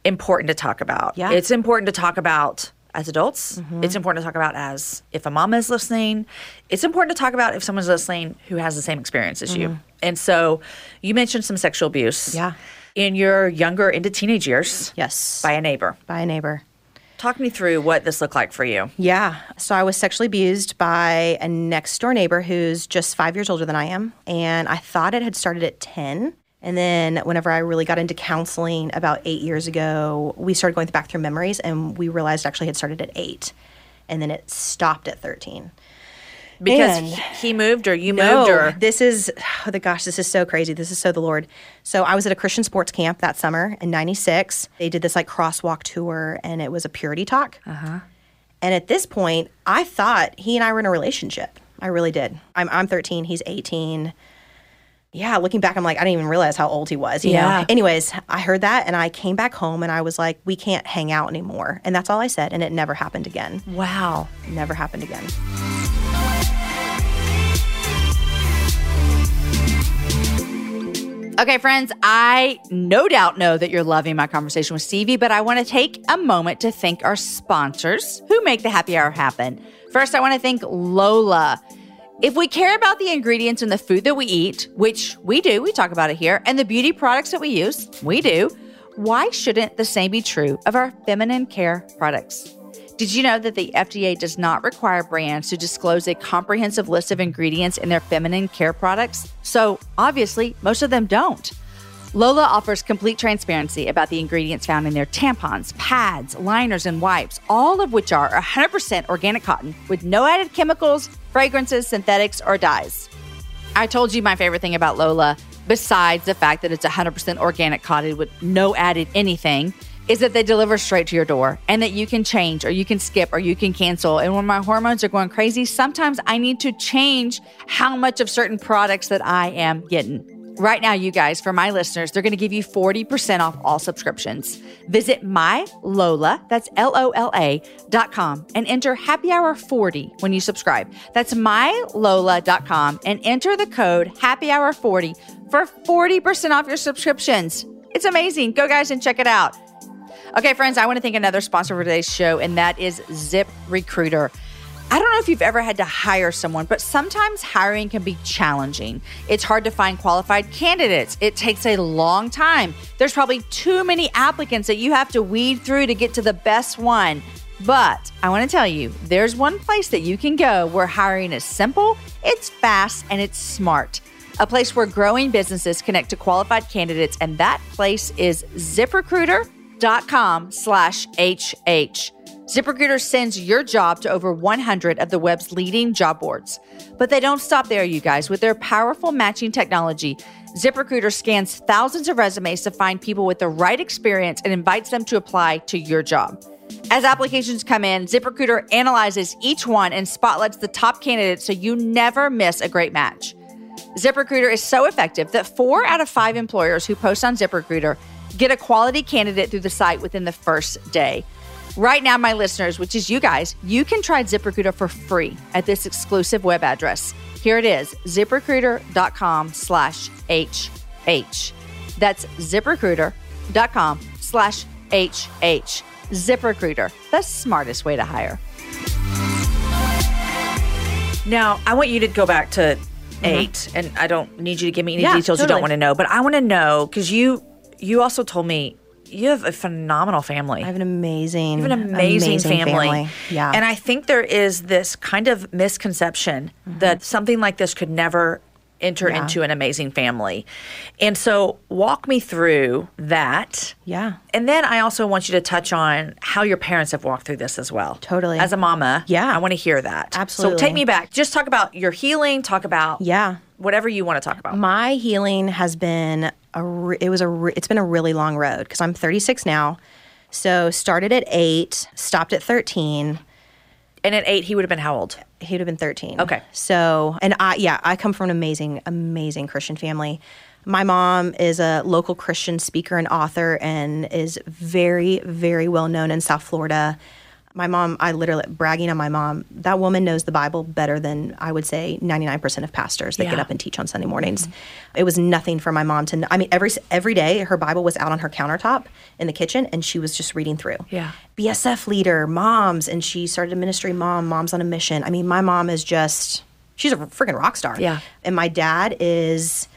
important to talk about. Yeah. It's important to talk about as adults. Mm-hmm. It's important to talk about as if a mom is listening. It's important to talk about if someone's listening who has the same experience as you. And so you mentioned some sexual abuse. Mm-hmm. Yeah. In your younger into teenage years. Yes. By a neighbor. by a neighbor. Talk me through what this looked like for you. Yeah. So I was sexually abused by a next door neighbor who's just five years older than I am. And I thought it had started at 10. And then whenever I really got into counseling about eight years ago, we started going back through memories and we realized actually had started at eight. And then it stopped at 13. Because And- he moved or you No, moved or this is oh the gosh, this is so crazy. This is so the Lord. So I was at a Christian sports camp that summer in '96. They did this like crosswalk tour, and it was a purity talk. Uh-huh. And at this point, I thought he and I were in a relationship. I really did. I'm I'm 13. He's 18. Yeah, looking back, I'm like, I didn't even realize how old he was. You Yeah. know. Anyways, I heard that, and I came back home, and I was like, we can't hang out anymore. And that's all I said, and it never happened again. Wow. Never happened again. Okay, friends, I no doubt know that you're loving my conversation with Stevie, but I want to take a moment to thank our sponsors who make the happy hour happen. First, I want to thank Lola. If we care about the ingredients in the food that we eat, which we do, we talk about it here, and the beauty products that we use, we do, why shouldn't the same be true of our feminine care products? Did you know that the FDA does not require brands to disclose a comprehensive list of ingredients in their feminine care products? So, obviously, most of them don't. Lola offers complete transparency about the ingredients found in their tampons, pads, liners, and wipes, all of which are 100% organic cotton with no added chemicals, fragrances, synthetics, or dyes. I told you my favorite thing about Lola, besides the fact that it's 100% organic cotton with no added anything, is that they deliver straight to your door and that you can change or you can skip or you can cancel. And when my hormones are going crazy, sometimes I need to change how much of certain products that I am getting. Right now, you guys, for my listeners, they're going to give you 40% off all subscriptions. Visit my Lola, that's L O L A dot com, and enter happy hour 40 when you subscribe. That's mylola.com and enter the code happy hour 40 for 40% off your subscriptions. It's amazing. Go, guys, and check it out. Okay, friends, I want to thank another sponsor for today's show, and that is Zip Recruiter. I don't know if you've ever had to hire someone, but sometimes hiring can be challenging. It's hard to find qualified candidates. It takes a long time. There's probably too many applicants that you have to weed through to get to the best one. But I want to tell you, there's one place that you can go where hiring is simple, it's fast, and it's smart. A place where growing businesses connect to qualified candidates, and that place is ziprecruiter.com slash HH. ZipRecruiter sends your job to over 100 of the web's leading job boards. But they don't stop there, you guys. With their powerful matching technology, ZipRecruiter scans thousands of resumes to find people with the right experience and invites them to apply to your job. As applications come in, ZipRecruiter analyzes each one and spotlights the top candidates so you never miss a great match. ZipRecruiter is so effective that four out of five employers who post on ZipRecruiter get a quality candidate through the site within the first day. Right now, my listeners, which is you guys, you can try ZipRecruiter for free at this exclusive web address. Here it is, ziprecruiter.com slash HH. That's ziprecruiter.com slash HH. ZipRecruiter, the smartest way to hire. Now, I want you to go back to 8 and I don't need you to give me any Mm-hmm. Yeah, details you don't want to know, but I want to know because you you also told me you have a phenomenal family. I have an amazing, You have an amazing, family. Yeah. And I think there is this kind of misconception that something like this could never enter. Yeah. into an amazing family. And so walk me through that. yeah. And then I also want you to touch on how your parents have walked through this as well. Totally. As a mama. Yeah. I want to hear that. Absolutely. So take me back. Just talk about your healing, talk about Yeah. whatever you want to talk about. My healing has been a re- it was a re- it's been a really long road because I'm 36 now. So started at 8, stopped at 13. And at eight, he would have been how old? He would have been 13. Okay. So, and I yeah, I come from an amazing amazing Christian family. My mom is a local Christian speaker and author and is very, very well known in South Florida. My mom, I literally bragging on my mom. That woman knows the Bible better than I would say 99% of pastors that get up and teach on Sunday mornings. It was nothing for my mom to. kn- I mean, every every day her Bible was out on her countertop in the kitchen, and she was just reading through. Yeah. BSF leader, moms, and she started a ministry. Mom, moms on a mission. I mean, my mom is just she's a freaking rock star. Yeah. And my dad is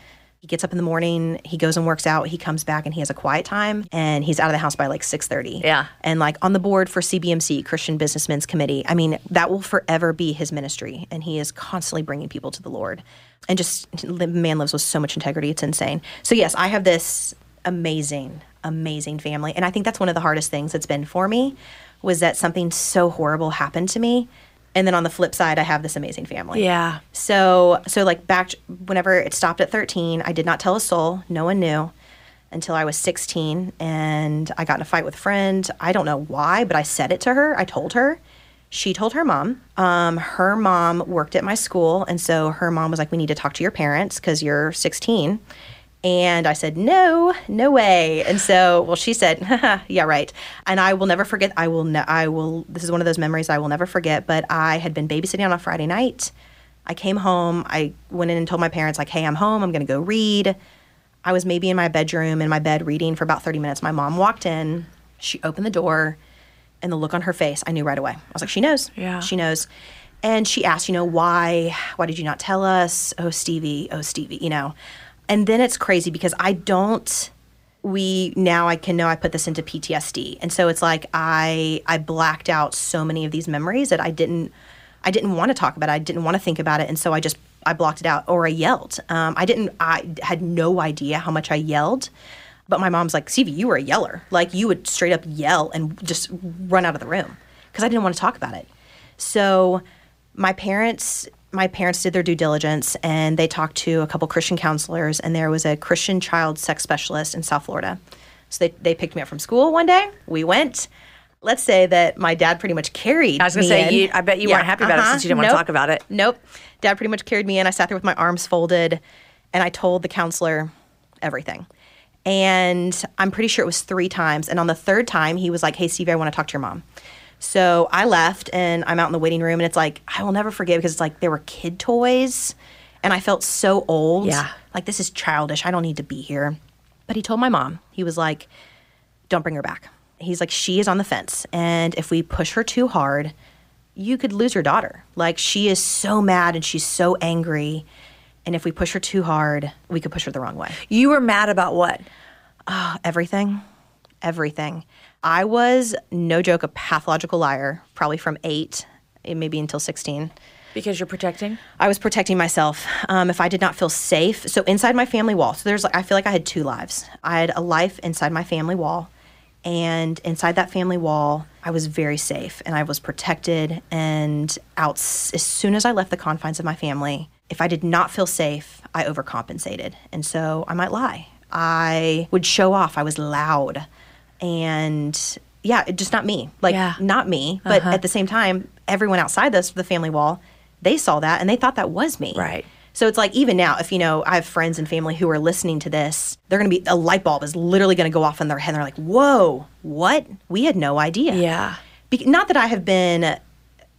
he gets up in the morning, he goes and works out, he comes back and he has a quiet time and he's out of the house by like 6:30. Yeah. And like on the board for CBMC, Christian Businessmen's Committee. I mean, that will forever be his ministry and he is constantly bringing people to the Lord. And just the man lives with so much integrity, it's insane. So yes, I have this amazing amazing family and I think that's one of the hardest things that's been for me was that something so horrible happened to me. And then on the flip side, I have this amazing family. Yeah. So so like back whenever it stopped at 13, I did not tell a soul. No one knew until I was 16 and I got in a fight with a friend. I don't know why, but I said it to her. I told her. She told her mom. Um, her mom worked at my school, and so her mom was like, "We need to talk to your parents because you're 16." And I said, "No, no way." And so, well, she said, "Yeah, right." And I will never forget. I will. Ne- I will. This is one of those memories I will never forget. But I had been babysitting on a Friday night. I came home. I went in and told my parents, like, "Hey, I'm home. I'm going to go read." I was maybe in my bedroom in my bed reading for about 30 minutes. My mom walked in. She opened the door, and the look on her face, I knew right away. I was like, "She knows. Yeah. she knows." And she asked, you know, why? Why did you not tell us? Oh, Stevie. Oh, Stevie. You know. And then it's crazy because I don't we now I can know I put this into PTSD. And so it's like I I blacked out so many of these memories that I didn't I didn't want to talk about it. I didn't want to think about it. And so I just I blocked it out or I yelled. Um, I didn't I had no idea how much I yelled. But my mom's like, Stevie, you were a yeller. Like you would straight up yell and just run out of the room because I didn't want to talk about it. So my parents my parents did their due diligence and they talked to a couple Christian counselors and there was a Christian child sex specialist in South Florida. So they, they picked me up from school one day. We went. Let's say that my dad pretty much carried. I was gonna say, you- I bet you weren't happy about it uh-huh. since you didn't wanna talk about it. Nope. Dad pretty much carried me in. I sat there with my arms folded and I told the counselor everything. And I'm pretty sure it was three times. And on the third time, he was like, Hey, Stevie, I want to talk to your mom. So I left and I'm out in the waiting room. And it's like, I will never forget because it's like there were kid toys. And I felt so old. Yeah. Like, this is childish. I don't need to be here. But he told my mom, he was like, Don't bring her back. He's like, She is on the fence. And if we push her too hard, you could lose your daughter. Like she is so mad and she's so angry. And if we push her too hard, we could push her the wrong way. You were mad about what? Ah, everything, everything. I was, no joke, a pathological liar, probably from eight, eh, maybe until 16. Because you're protecting? I was protecting myself. Um, if I did not feel safe, so inside my family wall. So there's like I feel like I had two lives. I had a life inside my family wall, and inside that family wall, I was very safe and I was protected. And out as soon as I left the confines of my family, if I did not feel safe, I overcompensated, and so I might lie. I would show off. I was loud, and yeah, just not me. Like Yeah. not me. But uh-huh. at the same time, everyone outside this the family wall, they saw that and they thought that was me. Right. So it's like even now, if you know, I have friends and family who are listening to this, they're going to be a light bulb is literally going to go off in their head. And they're like, "Whoa, what? We had no idea." Yeah. Be- not that I have been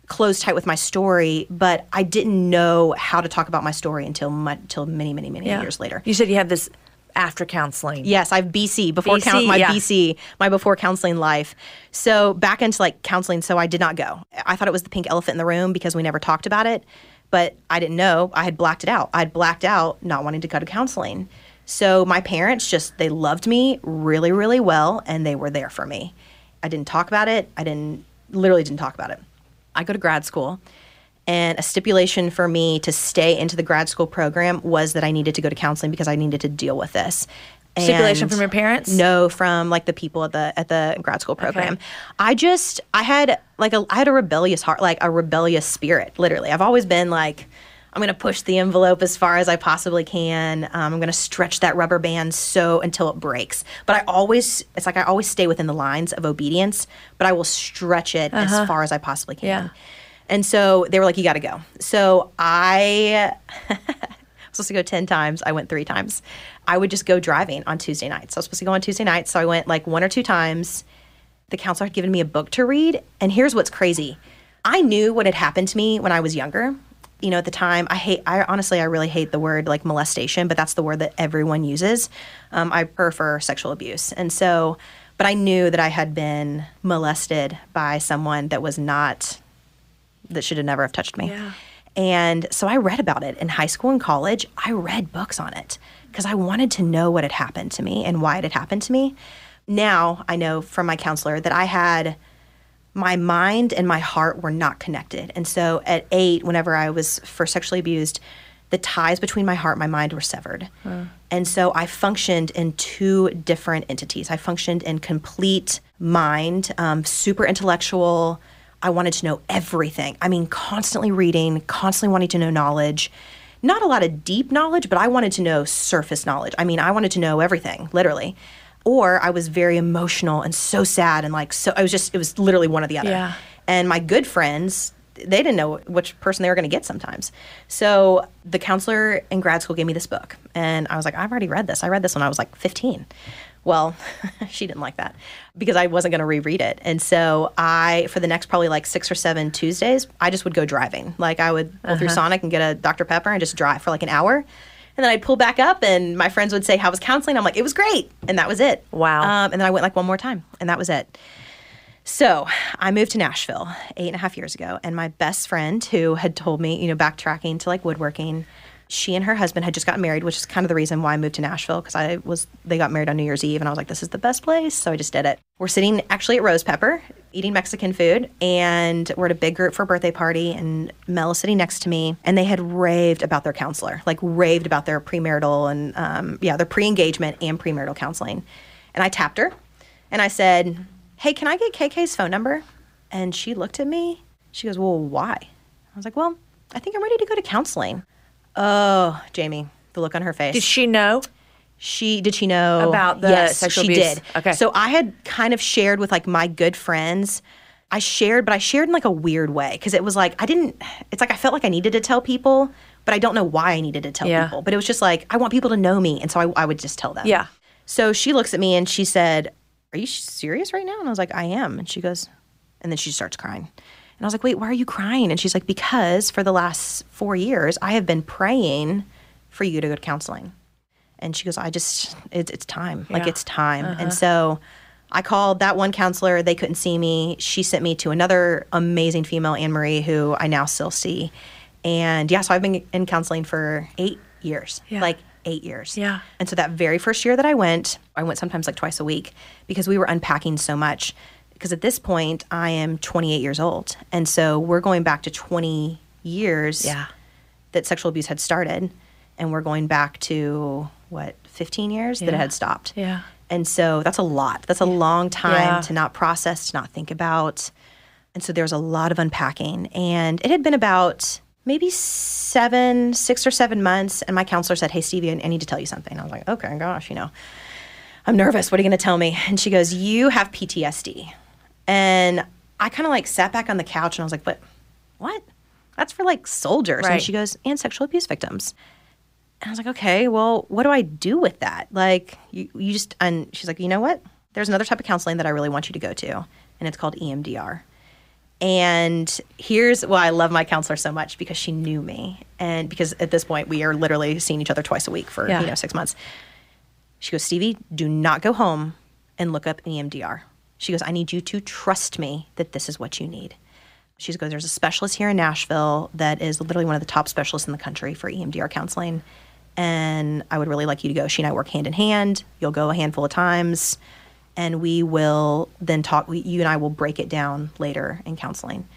closed tight with my story, but I didn't know how to talk about my story until mu- until many, many, many years later. You said you have this after counseling. Yes, I've BC before BC, coun- my yeah. BC, my before counseling life. So back into like counseling, so I did not go. I thought it was the pink elephant in the room because we never talked about it, but I didn't know. I had blacked it out. I had blacked out not wanting to go to counseling. So my parents just they loved me really, really well, and they were there for me. I didn't talk about it. I didn't literally didn't talk about it. I go to grad school. And a stipulation for me to stay into the grad school program was that I needed to go to counseling because I needed to deal with this. Stipulation from your parents? No, from like the people at the at the grad school program. Okay. I just I had like a I had a rebellious heart, like a rebellious spirit. Literally, I've always been like. I'm going to push the envelope as far as I possibly can. Um, I'm going to stretch that rubber band so until it breaks. But I always, it's like I always stay within the lines of obedience, but I will stretch it as far as I possibly can. Yeah. And so they were like, you got to go. So I was supposed to go 10 times. I went three times. I would just go driving on Tuesday nights. So I was supposed to go on Tuesday nights. So I went like one or two times. The counselor had given me a book to read. And here's what's crazy I knew what had happened to me when I was younger. You know, at the time, I hate, I honestly, I really hate the word like molestation, but that's the word that everyone uses. Um, I prefer sexual abuse. And so, but I knew that I had been molested by someone that was not, that should have never have touched me. Yeah. And so I read about it in high school and college. I read books on it because I wanted to know what had happened to me and why it had happened to me. Now I know from my counselor that I had my mind and my heart were not connected. And so at eight, whenever I was first sexually abused, the ties between my heart and my mind were severed. And so I functioned in two different entities. I functioned in complete mind, um, super intellectual. I wanted to know everything. I mean, constantly reading, constantly wanting to know knowledge. Not a lot of deep knowledge, but I wanted to know surface knowledge. I mean, I wanted to know everything, literally. Or I was very emotional and so sad and like so I was just it was literally one or the other. Yeah. And my good friends, they didn't know which person they were going to get sometimes. So the counselor in grad school gave me this book, and I was like, I've already read this. I read this when I was like 15. Well, she didn't like that because I wasn't going to reread it. And so I, for the next probably like six or seven Tuesdays, I just would go driving. Like I would go through Sonic and get a Dr. Pepper and just drive for like an hour. And then I'd pull back up, and my friends would say, How was counseling? I'm like, It was great. And that was it. Wow. Um, and then I went like one more time, and that was it. So I moved to Nashville eight and a half years ago, and my best friend, who had told me, you know, backtracking to like woodworking, she and her husband had just gotten married, which is kind of the reason why I moved to Nashville because I was they got married on New Year's Eve, and I was like, this is the best place, so I just did it. We're sitting actually at Rosepepper eating Mexican food, and we're at a big group for a birthday party, and Mel is sitting next to me, and they had raved about their counselor, like raved about their premarital and um, yeah, their pre-engagement and premarital counseling, and I tapped her, and I said hey, can I get KK's phone number? And she looked at me. She goes, well, why? I was like, well, I think I'm ready to go to counseling. Oh, Jamie, the look on her face. Did she know? she did she know About the yes, sexual she abuse? did. Okay. So I had kind of shared with like my good friends. I shared, but I shared in like a weird way because it was like I didn't. It's like I felt like I needed to tell people, but I don't know why I needed to tell Yeah. people. But it was just like I want people to know me, and so I, I would just tell them. Yeah. So she looks at me and she said, Are you serious right now? And I was like, I am. And she goes, and then she starts crying. And I was like, Wait, why are you crying? And she's like, Because for the last four years, I have been praying for you to go to counseling. And she goes, I just, it's, it's time. Like, it's time. And uh-huh. so I called that one counselor. They couldn't see me. She sent me to another amazing female, Anne Marie, who I now still see. And yeah, so I've been in counseling for eight years. Yeah. Like, eight years. Yeah. And so that very first year that I went, I went sometimes like twice a week because we were unpacking so much. Because at this point, I am 28 years old. And so we're going back to 20 years Yeah. that sexual abuse had started. And we're going back to what, 15 years that it had stopped. Yeah. And so that's a lot. That's a long time Yeah. to not process, to not think about. And so there was a lot of unpacking. And it had been about maybe seven, six or seven months. And my counselor said, Hey, Stevie, I need to tell you something. I was like, Okay, gosh, you know, I'm nervous. What are you going to tell me? And she goes, You have PTSD. And I kind of like sat back on the couch and I was like, But what? That's for like soldiers. Right. And she goes, And sexual abuse victims. And I was like, okay, well, what do I do with that? Like, you, you just, and she's like, you know what? There's another type of counseling that I really want you to go to, and it's called EMDR. And here's why I love my counselor so much because she knew me. And because at this point, we are literally seeing each other twice a week for, Yeah. you know, six months. She goes, Stevie, do not go home and look up EMDR. She goes, I need you to trust me that this is what you need. She goes, There's a specialist here in Nashville that is literally one of the top specialists in the country for EMDR counseling. And I would really like you to go. She and I work hand in hand. You'll go a handful of times, and we will then talk. We, you and I will break it down later in counseling.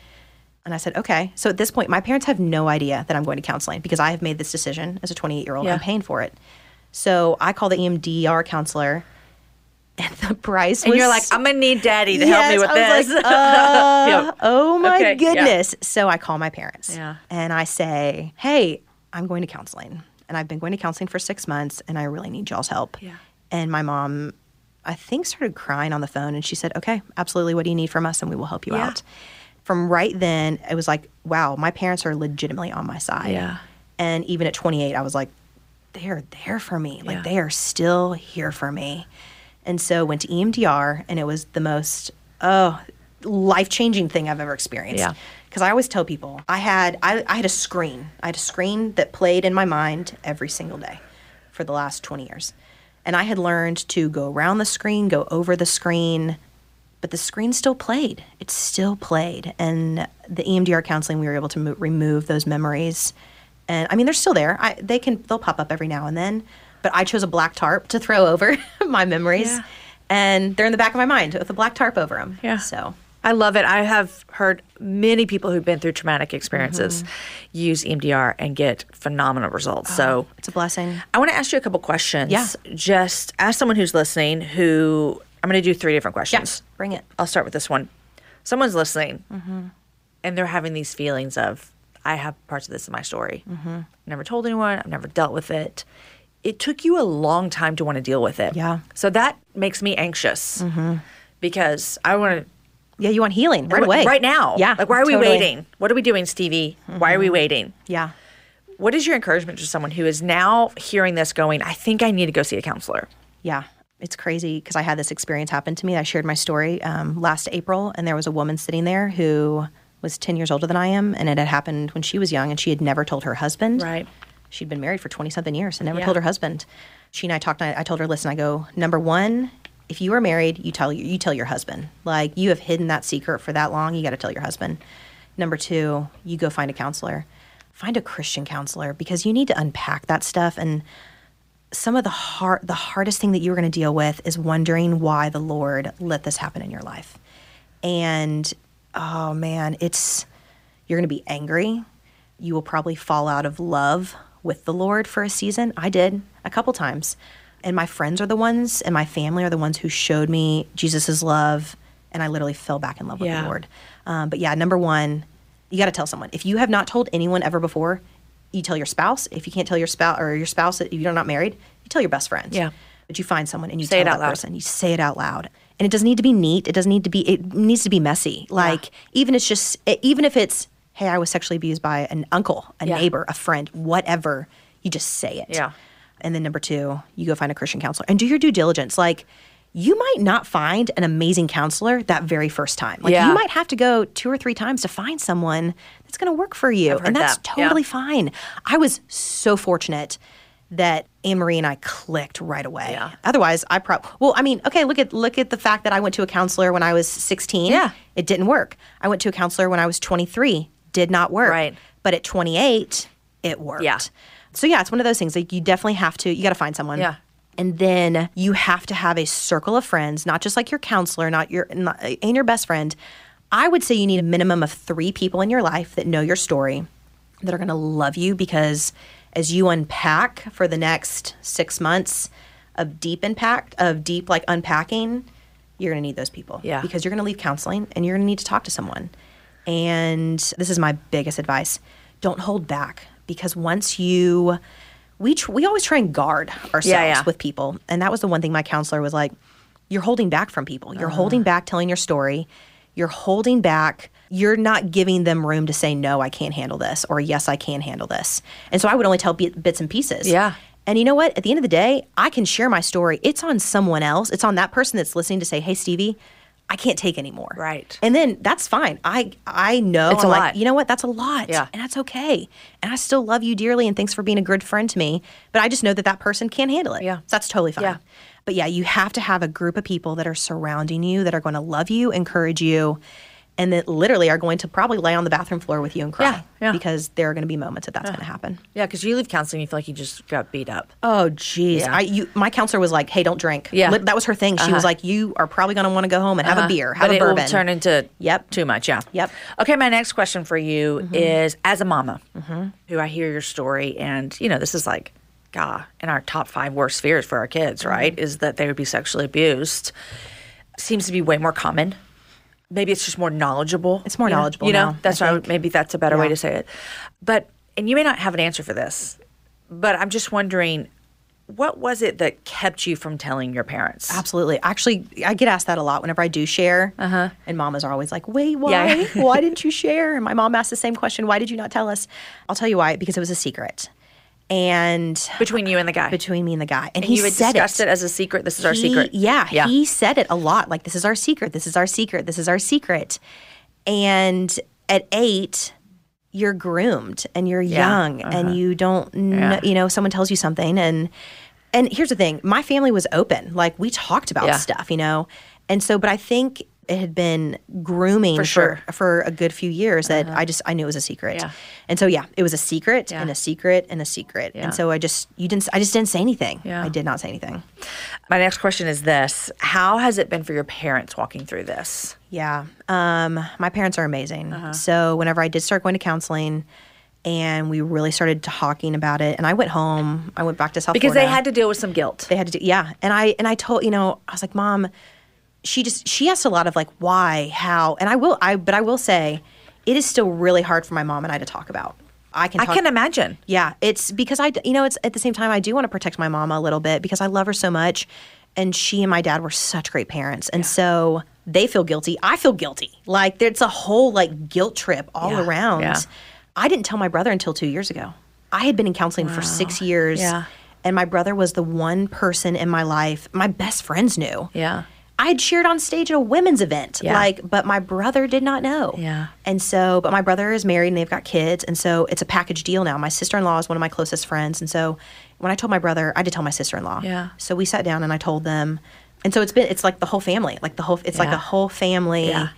And I said, Okay. So at this point, my parents have no idea that I'm going to counseling because I have made this decision as a 28 year old. Yeah. I'm paying for it. So I call the EMDR counselor, and the price And was you're like, I'm gonna need daddy to help me with this. like, uh, Yeah. Oh my Okay, yeah. goodness. So I call my parents. Yeah. And I say, Hey, I'm going to counseling. And I've been going to counseling for six months and I really need y'all's help. Yeah. And my mom, I think, started crying on the phone and she said, Okay, absolutely. What do you need from us? And we will help you Yeah. out. From right then, it was like, wow, my parents are legitimately on my side. Yeah. And even at 28, I was like, they are there for me. Like Yeah. they are still here for me. And so went to EMDR and it was the most oh life changing thing I've ever experienced. Yeah. Because I always tell people I had I, I had a screen. I had a screen that played in my mind every single day for the last 20 years. And I had learned to go around the screen, go over the screen, but the screen still played. It still played. And the EMDR counseling, we were able to mo- remove those memories. And I mean, they're still there. I, they can they'll pop up every now and then. But I chose a black tarp to throw over my memories, Yeah. and they're in the back of my mind with a black tarp over them. Yeah. So I love it. I have heard many people who've been through traumatic experiences use E EMDR and get phenomenal results. so it's a blessing. I want to ask you a couple questions. Yeah. Just ask someone who's listening, who I'm going to do three different Yeah. questions. Bring it. I'll start with this one. Someone's listening Mm-hmm. and they're having these feelings of, I have parts of this in my story. Mm-hmm. Never told anyone, I've never dealt with it. It took you a long time to want to deal with it. Yeah. Mm-hmm. So that makes me anxious because I want to Yeah, you want healing right away. Right now. Yeah. Like, why are we waiting? What are we doing, Stevie? Why are we waiting? Yeah. What is your encouragement to someone who is now hearing this going, I think I need to go see a counselor? Yeah, it's crazy because I had this experience happen to me. I shared my story um, last April, and there was a woman sitting there who was 10 years older than I am, and it had happened when she was young, and she had never told her husband. Right. She'd been married for 20 something years and never Yeah. told her husband. She and I talked, and I, I told her, listen, I go, number one, if you are married, you tell, you tell your husband. Like, you have hidden that secret for that long, you got to tell your husband. Number two, you go find a counselor. Find a Christian counselor because you need to unpack that stuff and some of the hard the hardest thing that you're going to deal with is wondering why the lord let this happen in your life and oh man it's you're going to be angry you will probably fall out of love with the lord for a season. I did a couple times. And my friends are the ones and my family are the ones who showed me jesus' love and i literally fell back in love with the lord. Um, but yeah number one you got to tell someone. If you have not told anyone ever before you tell your spouse. If you can't tell your spouse or your spouse that you're not married you tell your best friend Yeah. but you find someone and you Say tell it out that loud. person. You say it out loud. And it doesn't need to be neat. It doesn't need to be it needs to be messy. Like even it's just even if it's hey i was sexually abused by an uncle a Yeah. neighbor a friend whatever you just say it Yeah. and then number two you go find a christian counselor and do your due diligence like you might not find an amazing counselor that very first time like Yeah. you might have to go two or three times to find someone that's going to work for you and that's that. Yeah. totally fine i was so fortunate that Anne Marie and I clicked right away. Yeah. Otherwise, I probably well, I mean, okay, look at look at the fact that I went to a counselor when I was 16. Yeah. It didn't work. I went to a counselor when I was 23. Did not work. Right. But at 28, it worked. Yeah. So yeah, it's one of those things. Like you definitely have to. You got to find someone. Yeah. And then you have to have a circle of friends, not just like your counselor, not your not, and your best friend. I would say you need a minimum of three people in your life that know your story, that are going to love you because as you unpack for the next six months of deep impact, of deep like unpacking, you're going to need those people. Yeah. Because you're going to leave counseling and you're going to need to talk to someone. And this is my biggest advice don't hold back because once you, we, tr- we always try and guard ourselves yeah. with people. And that was the one thing my counselor was like, you're holding back from people. Uh-huh. You're holding back telling your story. You're holding back. You're not giving them room to say, no, I can't handle this, or yes, I can handle this. And so I would only tell bit- bits and pieces. Yeah. And you know what? At the end of the day, I can share my story. It's on someone else. It's on that person that's listening to say, hey, Stevie, I can't take anymore. Right. And then that's fine. I I know It's a I'm like, lot. you know what? That's a lot. Yeah. And that's okay. And I still love you dearly and thanks for being a good friend to me. But I just know that that person can't handle it. Yeah. So that's totally fine. Yeah. But yeah, you have to have a group of people that are surrounding you that are going to love you, encourage you, and that literally are going to probably lay on the bathroom floor with you and cry. Yeah, yeah. Because there are going to be moments that that's going to happen. Yeah, because you leave counseling, and you feel like you just got beat up. Oh, geez. Yeah. I you my counselor was like, "Hey, don't drink." Yeah. That was her thing. She was like, "You are probably going to want to go home and have a beer, have Uh-huh. but a it bourbon." will turn into Yep. too much. Yeah. Yep. Mm-hmm. Okay, my next question for you is: as a mama, who I hear your story, and you know, this is like, God, in our top five worst fears for our kids, Mm-hmm. right? Is that they would be sexually abused. Seems to be way more common. Maybe it's just more knowledgeable. It's more you know? knowledgeable You know, now, that's I why I would- maybe that's a better way to say it. But and you may not have an answer for this, but I'm just wondering. What was it that kept you from telling your parents? Absolutely. Actually, I get asked that a lot whenever I do share. Uh-huh. And mamas are always like, wait, why? Yeah. why didn't you share? And my mom asked the same question, why did you not tell us? I'll tell you why, because it was a secret. And Between you and the guy. between me and the guy, and, and he you had said discussed it. it. as a secret. This is our He- secret. Yeah, Yeah. he said it a lot. Like, this is our secret. This is our secret. This is our secret. And at eight, you're groomed and you're young and you don't Uh-huh. Yeah. you know, someone tells you something. And, and here's the thing my family was open. Like, we talked about Yeah. stuff, you know? And so, but I think it had been grooming for, sure. Uh-huh. for, a good few years that I just, I knew it was a secret. Yeah. And so, yeah, it was a secret Yeah. and a secret and a secret. Yeah. And so I just, you didn't, I just didn't say anything. Yeah. I did not say anything. My next question is this How has it been for your parents walking through this? Yeah. Um, my parents are amazing. Uh-huh. So whenever I did start going to counseling and we really started talking about it and I went home, I went back to South Because they had to deal with some guilt. they had to do yeah. And I and I told, you know, I was like, "Mom, she just she asked a lot of like why, how." And I will I but I will say it is still really hard for my mom and I to talk about. I can I can imagine. yeah, it's because I, you know, it's at the same time I do want to protect my mama a little bit because I love her so much, and she and my dad were such great parents, and so they feel guilty. I feel guilty. Like there's a whole like guilt trip all Yeah, around. yeah. I didn't tell my brother until two years ago. I had been in counseling for six years, Yeah. and my brother was the one person in my life my best friends knew. Yeah. I had cheered on stage at a women's event, Yeah. like, but my brother did not know. Yeah. And so, but my brother is married and they've got kids, and so it's a package deal now. My sister in law is one of my closest friends, and so when I told my brother, I did tell my sister in law. Yeah. So we sat down and I told them, and so it's been it's like the whole family, like the whole it's like a whole family Yeah. Uh-huh.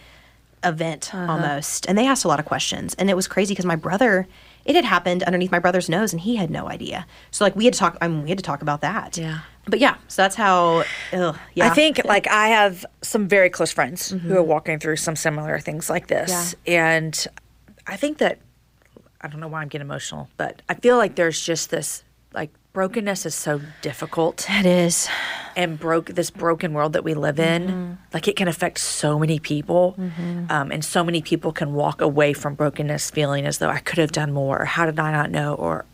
event almost, and they asked a lot of questions, and it was crazy because my brother. It had happened underneath my brother's nose, and he had no idea. So, like, we had to talk. I mean, we had to talk about that. Yeah. But yeah, so that's how. Ugh, yeah. I think like I have some very close friends who mm-hmm. are walking through some similar things like this. And I think that I don't know why I'm getting emotional, but I feel like there's just this like brokenness is so difficult. It is. and broke this broken world that we live in mm-hmm. like it can affect so many people. Mm-hmm. Um, and so many people can walk away from brokenness feeling as though i could have done more. Or how did i not know? Or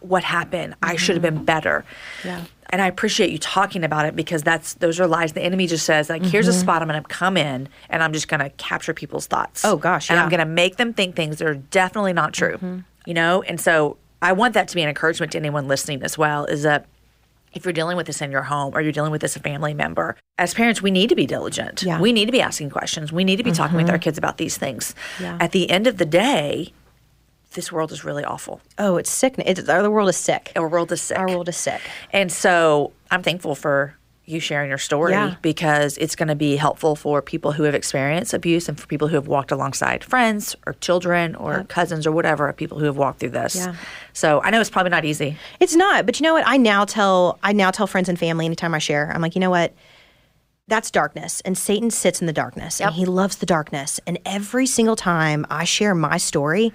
what happened? I should have been mm-hmm. better. Yeah. and i appreciate you talking about it because that's those are lies the enemy just says like here's a spot i'm going to come in and i'm just going to capture people's thoughts. Oh, gosh, and i'm going to make them think things that are definitely not true you know? And so i want that to be an encouragement to anyone listening as well is that if you're dealing with this in your home or you're dealing with this a family member, as parents, we need to be diligent. Yeah. We need to be asking questions. We need to be talking with our mm-hmm. kids about these things. Yeah. At the end of the day, this world is really awful. Oh, it's sick. It's, the world is sick. Our world is sick. Our world is sick. And so I'm thankful for you sharing your story Yeah. because it's going to be helpful for people who have experienced abuse and for people who have walked alongside friends or children or cousins or whatever, people who have walked through this. Yeah. So I know it's probably not easy. It's not, but you know what? I now tell I now tell friends and family anytime I share. I'm like, you know what? That's darkness, and Satan sits in the darkness, and he loves the darkness. And every single time I share my story,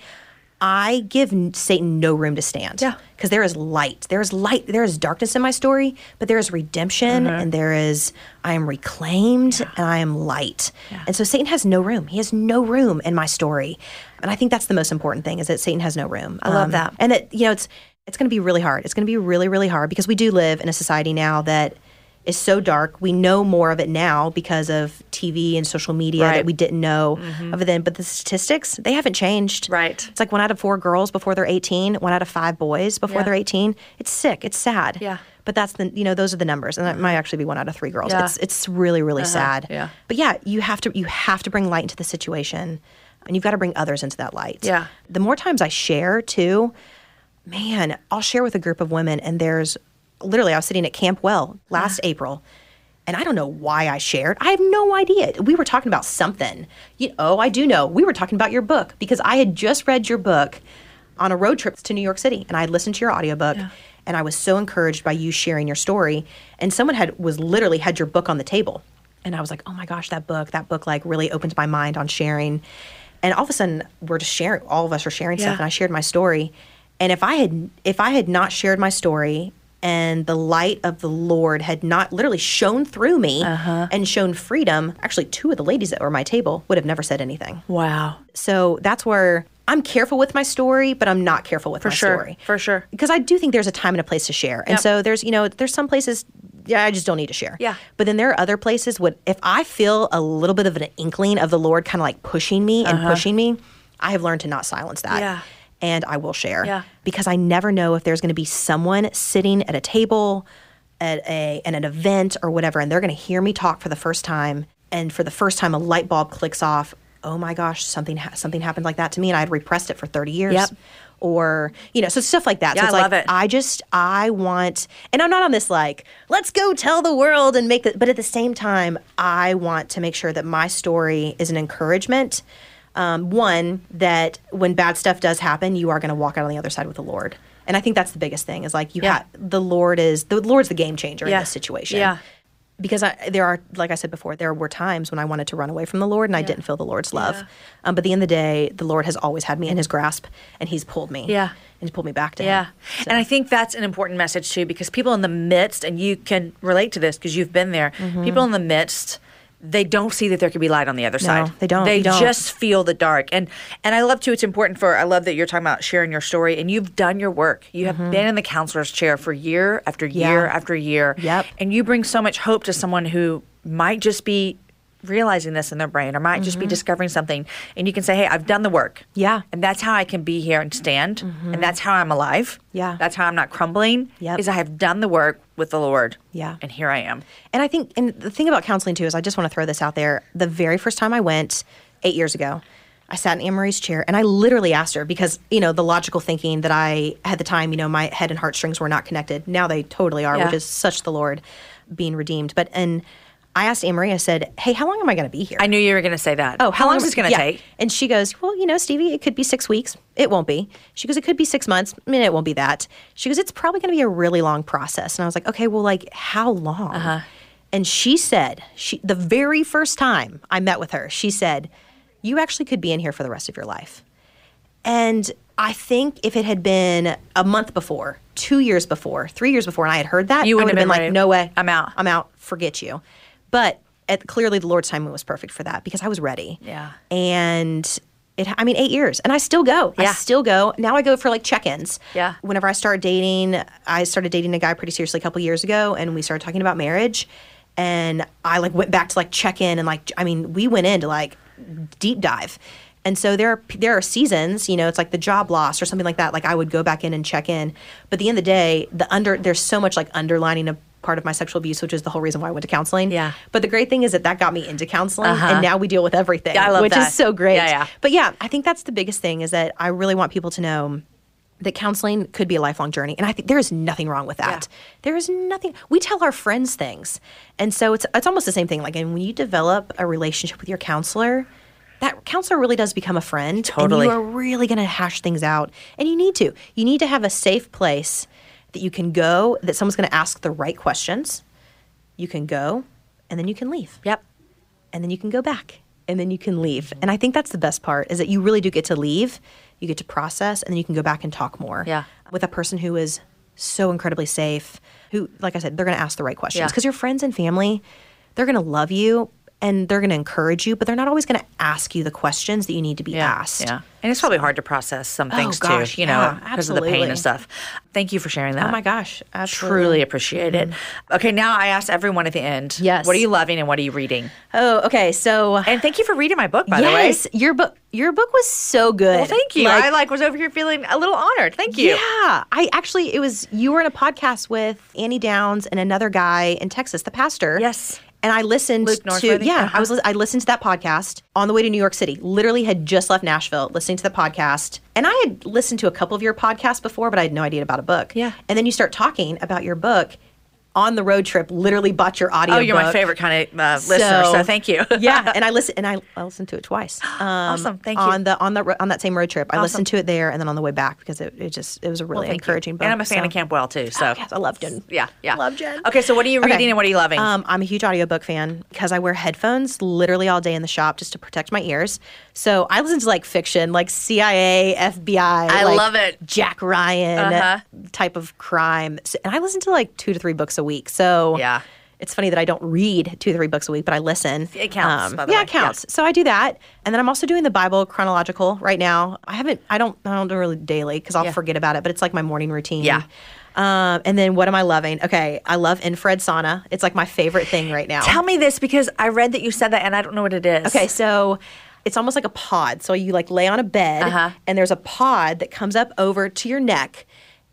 I give Satan no room to stand. Yeah. because there is light. There is light. There is darkness in my story, but there is redemption, uh-huh. and there is I am reclaimed, and I am light. And so Satan has no room. He has no room in my story, and I think that's the most important thing is that Satan has no room. I love um, that. and that you know it's it's going to be really hard. It's going to be really really hard because we do live in a society now that is so dark. We know more of it now because of TV and social media Right. that we didn't know mm-hmm. of it then. But the statistics they haven't changed. Right. It's like one out of four girls before they're 18, one out of five boys before Yeah. they're 18. It's sick. It's sad. Yeah. But that's the you know those are the numbers, and that might actually be one out of three girls. Yeah. It's it's really really uh-huh. sad. yeah. But yeah, you have to you have to bring light into the situation, and you've got to bring others into that light. Yeah. The more times I share too, man, I'll share with a group of women, and there's literally I was sitting at Camp Well last April. And I don't know why I shared. I have no idea. We were talking about something. You, oh, I do know. We were talking about your book because I had just read your book on a road trip to New York City and I had listened to your audiobook and I was so encouraged by you sharing your story. And someone had was literally had your book on the table. And I was like, oh my gosh, that book, that book like really opened my mind on sharing. And all of a sudden we're just sharing all of us are sharing Yeah. stuff and I shared my story. And if I had if I had not shared my story and the light of the Lord had not literally shone through me Uh-huh. and shown freedom, actually two of the ladies that were at my table would have never said anything. Wow. So that's where I'm careful with my story, but I'm not careful with my sure. story. For sure. Because I do think there's a time and a place to share. And Yep. so there's, you know, there's some places yeah, I just don't need to share. Yeah. But then there are other places what if I feel a little bit of an inkling of the Lord kind of like pushing me and pushing me, I have learned to not silence that. Uh-huh. Yeah. And I will share. Yeah. Because I never know if there's going to be someone sitting at a table, at a at an event or whatever, and they're going to hear me talk for the first time, and for the first time, a light bulb clicks off. Oh my gosh, something ha- something happened like that to me, and I had repressed it for 30 years. Yep. Or you know, so stuff like that. Yeah, so it's I like love it. I just I want, and I'm not on this like let's go tell the world and make it. But at the same time, I want to make sure that my story is an encouragement. Um, one that when bad stuff does happen, you are going to walk out on the other side with the Lord. And I think that's the biggest thing is like you Yeah. have the Lord is the Lord's the game changer Yeah. in this situation. Yeah. Because I, there are, like I said before, there were times when I wanted to run away from the Lord and I didn't feel the Lord's love. Yeah. Um, but at the end of the day, the Lord has always had me in His grasp, and He's pulled me. Yeah. and He's pulled me back to him. Yeah. Him. And I think that's an important message too, because people in the midst, and you can relate to this because you've been there, Mm-hmm. people in the midst, they don't see that there could be light on the other side. they don't. They don't. just feel the dark. And and I love too, it's important for I love that you're talking about sharing your story and you've done your work. You have been in the counselor's chair for year after year Mm-hmm. Yeah. after year. Yep. And you bring so much hope to someone who might just be realizing this in their brain or might just be discovering something and you can say hey i've done the work Mm-hmm. Yeah. and that's how I can be here and stand. And that's how I'm alive. Yeah. That's how I'm not crumbling. Yep. Is I have done the work with the Lord. Yeah. And here I am. And I think, and the thing about counseling too is I just want to throw this out there. The very first time I went, eight years ago, I sat in Anne Marie's chair and I literally asked her because, you know, the logical thinking that I had the time, you know, my head and heartstrings were not connected. Now they totally are, Yeah. which is such the Lord being redeemed. But, and I asked Anne Marie, I said, hey, how long am I going to be here? I knew you were going to say that. Oh, how long is this going to yeah. take? And she goes, Well, you know, Stevie, it could be six weeks. It won't be. She goes, It could be six months. I mean, it won't be that. She goes, It's probably going to be a really long process. And I was like, Okay, well, like, how long? Uh-huh. And she said, she, the very first time I met with her, she said, You actually could be in here for the rest of your life. And I think if it had been a month before, two years before, three years before, and I had heard that, You wouldn't have have been been like, ready. no way. I'm out. I'm out. Forget you. But at, clearly the Lord's timing was perfect for that because I was ready. Yeah. And it, I mean, eight years. And I still go. Yeah. I still go. Now I go for like check ins. Yeah. Whenever I start dating, I started dating a guy pretty seriously a couple years ago and we started talking about marriage. And I like went back to like check in and like, I mean, we went into like deep dive. And so there are there are seasons, you know, it's like the job loss or something like that. Like I would go back in and check in, but at the end of the day, the under there's so much like underlining a part of my sexual abuse, which is the whole reason why I went to counseling. Yeah. But the great thing is that that got me into counseling, Uh-huh. and now we deal with everything, Yeah, I love which that. is so great. Yeah, yeah. But yeah, I think that's the biggest thing is that I really want people to know that counseling could be a lifelong journey and i think there is nothing wrong with that Yeah. there is nothing we tell our friends things and so it's it's almost the same thing like and when you develop a relationship with your counselor that counselor really does become a friend Totally. and you are really going to hash things out and you need to you need to have a safe place that you can go that someone's going to ask the right questions you can go and then you can leave Yep. and then you can go back and then you can leave. Mm-hmm. And I think that's the best part is that you really do get to leave, you get to process, and then you can go back and talk more. Yeah. With a person who is so incredibly safe, who, like I said, they're going to ask the right questions Yeah. because your friends and family, they're going to love you and they're going to encourage you, but they're not always going to ask you the questions that you need to be Yeah. asked. Yeah. And it's probably hard to process some oh, things gosh, too, you know, yeah, because of the pain and stuff. Thank you for sharing that. Oh my gosh. Absolutely. Truly appreciate it. Mm-hmm. Okay, now I ask everyone at the end. Yes. What are you loving and what are you reading? Oh, okay. So, And thank you for reading my book, by the way. yes, your book, your book was so good. Well, thank you. Like, I like was over here feeling a little honored. Thank you. Yeah, I actually it was you were in a podcast with Annie Downs and another guy in Texas, the pastor. Yes. And I listened Luke to Norsworthy? yeah, Uh-huh. I was I listened to that podcast on the way to New York City. Literally had just left Nashville, listening to the podcast, and I had listened to a couple of your podcasts before, but I had no idea about a book. Yeah. and then you start talking about your book on the road trip. Literally bought your audio. Oh, you're my favorite kind of uh, listener, so thank you. yeah, and I listened and I, I listened to it twice. Um, Awesome, thank you. On the on the on that same road trip, I listened to it there and then on the way back because it, it just it was a really you. encouraging book. And I'm a fan so- of Campbell too. So Oh, yes, I love Jen. yeah, yeah. love Jen. Okay, so what are you Okay. reading and what are you loving? Um, I'm a huge audiobook fan because I wear headphones literally all day in the shop just to protect my ears. So I listen to like fiction, like CIA, FBI. I like love it. Jack Ryan Uh-huh. type of crime. So- and I listen to like two to three books a week. So Yeah. It's funny that I don't read two or three books a week, but I listen. Um, It counts, by the yeah, way. it counts. So I do that, and then I'm also doing the Bible chronological right now. I haven't, I don't, I don't do really daily because I'll Yeah. forget about it. But it's like my morning routine. Yeah. Um, and then what am I loving? Okay, I love infrared sauna. It's like my favorite thing right now. Tell me this because I read that you said that and I don't know what it is. Okay, so it's almost like a pod. So you like lay on a bed, Uh-huh. and there's a pod that comes up over to your neck,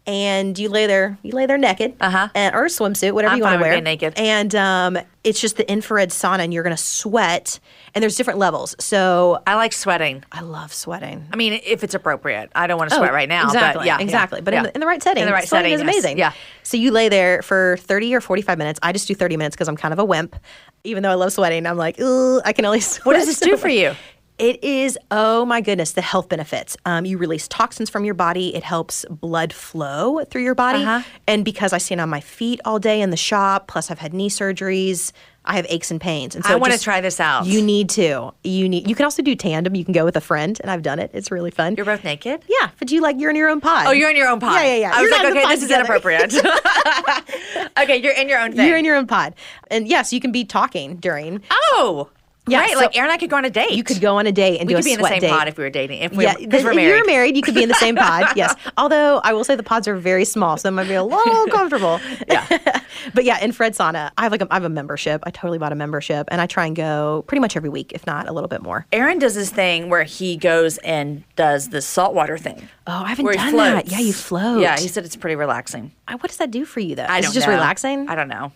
and you lay there, you lay there naked, Uh-huh. and or a swimsuit, whatever I'm you want to wear. naked. And um, it's just the infrared sauna, and you're gonna sweat, and there's different levels. So I like sweating. I love sweating. I mean, if it's appropriate. I don't want to sweat right now. Oh, Exactly. But yeah, exactly. yeah, But yeah. in, the, in the right setting, In the right sweating setting, is yes. amazing. Yeah. So you lay there for 30 or 45 minutes. I just do 30 minutes because I'm kind of a wimp. Even though I love sweating, I'm like, I can only sweat. What does this do for you? It is, oh my goodness, the health benefits. Um, you release toxins from your body. It helps blood flow through your body. Uh-huh. And because I stand on my feet all day in the shop, plus I've had knee surgeries, I have aches and pains. And so I wanna try this out. You need to. You need. You can also do tandem. You can go with a friend, and I've done it. It's really fun. You're both naked? Yeah, but you like you're in your own pod. Oh, you're in your own pod. Yeah, yeah, yeah. I was You're like, in the okay, this is inappropriate. okay, you're in your own thing. You're in your own pod, and yes, you can be talking during. oh, Yeah, Great. so- like Aaron and I could go on a date. You could go on a date and do it. We do could a be in the same date. pod if we were dating. If we, yeah, because we're if married. you're married, you could be in the same pod. Yes, although I will say the pods are very small, so it might be a little comfortable. Yeah. but yeah, infrared sauna. I have like a, I have a membership. I totally bought a membership, and I try and go pretty much every week, if not a little bit more. Aaron does this thing where he goes and does the saltwater thing. Oh, I haven't done that. Yeah, you float. Yeah, he said it's pretty relaxing. I- what does that do for you though? I Is don't it just know. relaxing? I don't know.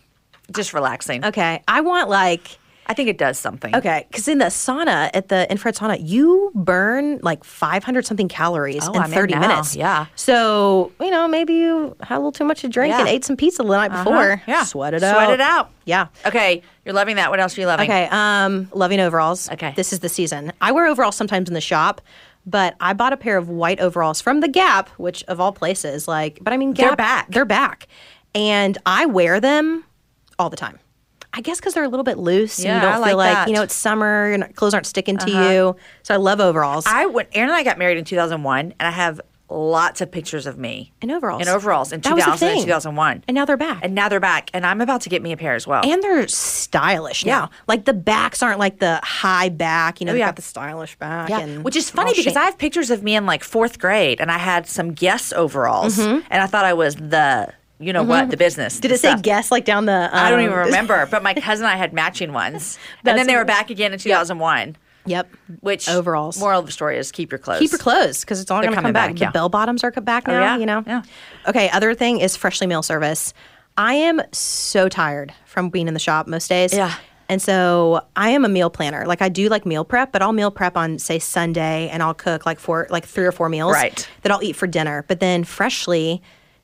Just relaxing. Okay, I want like. I think it does something. Okay, because in the sauna, at the infrared sauna, you burn like 500 something calories Oh, in I'm 30 now. minutes. Yeah. So, you know, maybe you had a little too much to drink and ate some pizza the night Uh-huh. before. Yeah. Sweat it out. Sweat it out. Yeah. Okay, you're loving that. What else are you loving? Okay, um, loving overalls. Okay. This is the season. I wear overalls sometimes in the shop, but I bought a pair of white overalls from the Gap, which of all places, like, but I mean, They're back. They're back. And I wear them all the time. I guess because they're a little bit loose and you don't I feel like like, you know, it's summer, and clothes aren't sticking to uh-huh. you. So I love overalls. I when Aaron and I got married in 2001, and I have lots of pictures of me in overalls. in overalls in That was the 2000 and 2001. And now they're back. And now they're back, and I'm about to get me a pair as well. and they're stylish Yeah. now. Like the backs aren't like the high back, you know, Oh, they've yeah. got the stylish back. yeah, and which is funny because. I have pictures of me in like fourth grade, and I had some Guess overalls, mm-hmm. and I thought I was the, you know what, the business. Mm-hmm. Did the it say stuff. guess like down the? I don't um, even remember, but my cousin and I had matching ones, and then they were back again in 2001. Yep. Which Overalls. Moral of the story is keep your clothes. Keep your clothes because it's all going to come back. back, yeah. The bell bottoms are back now. yeah? You know. Yeah. Okay. Other thing is freshly meal service. I am so tired from being in the shop most days. Yeah. And so I am a meal planner. Like I do like meal prep, but I'll meal prep on say Sunday and I'll cook like four like three or four meals Right. that I'll eat for dinner. But then freshly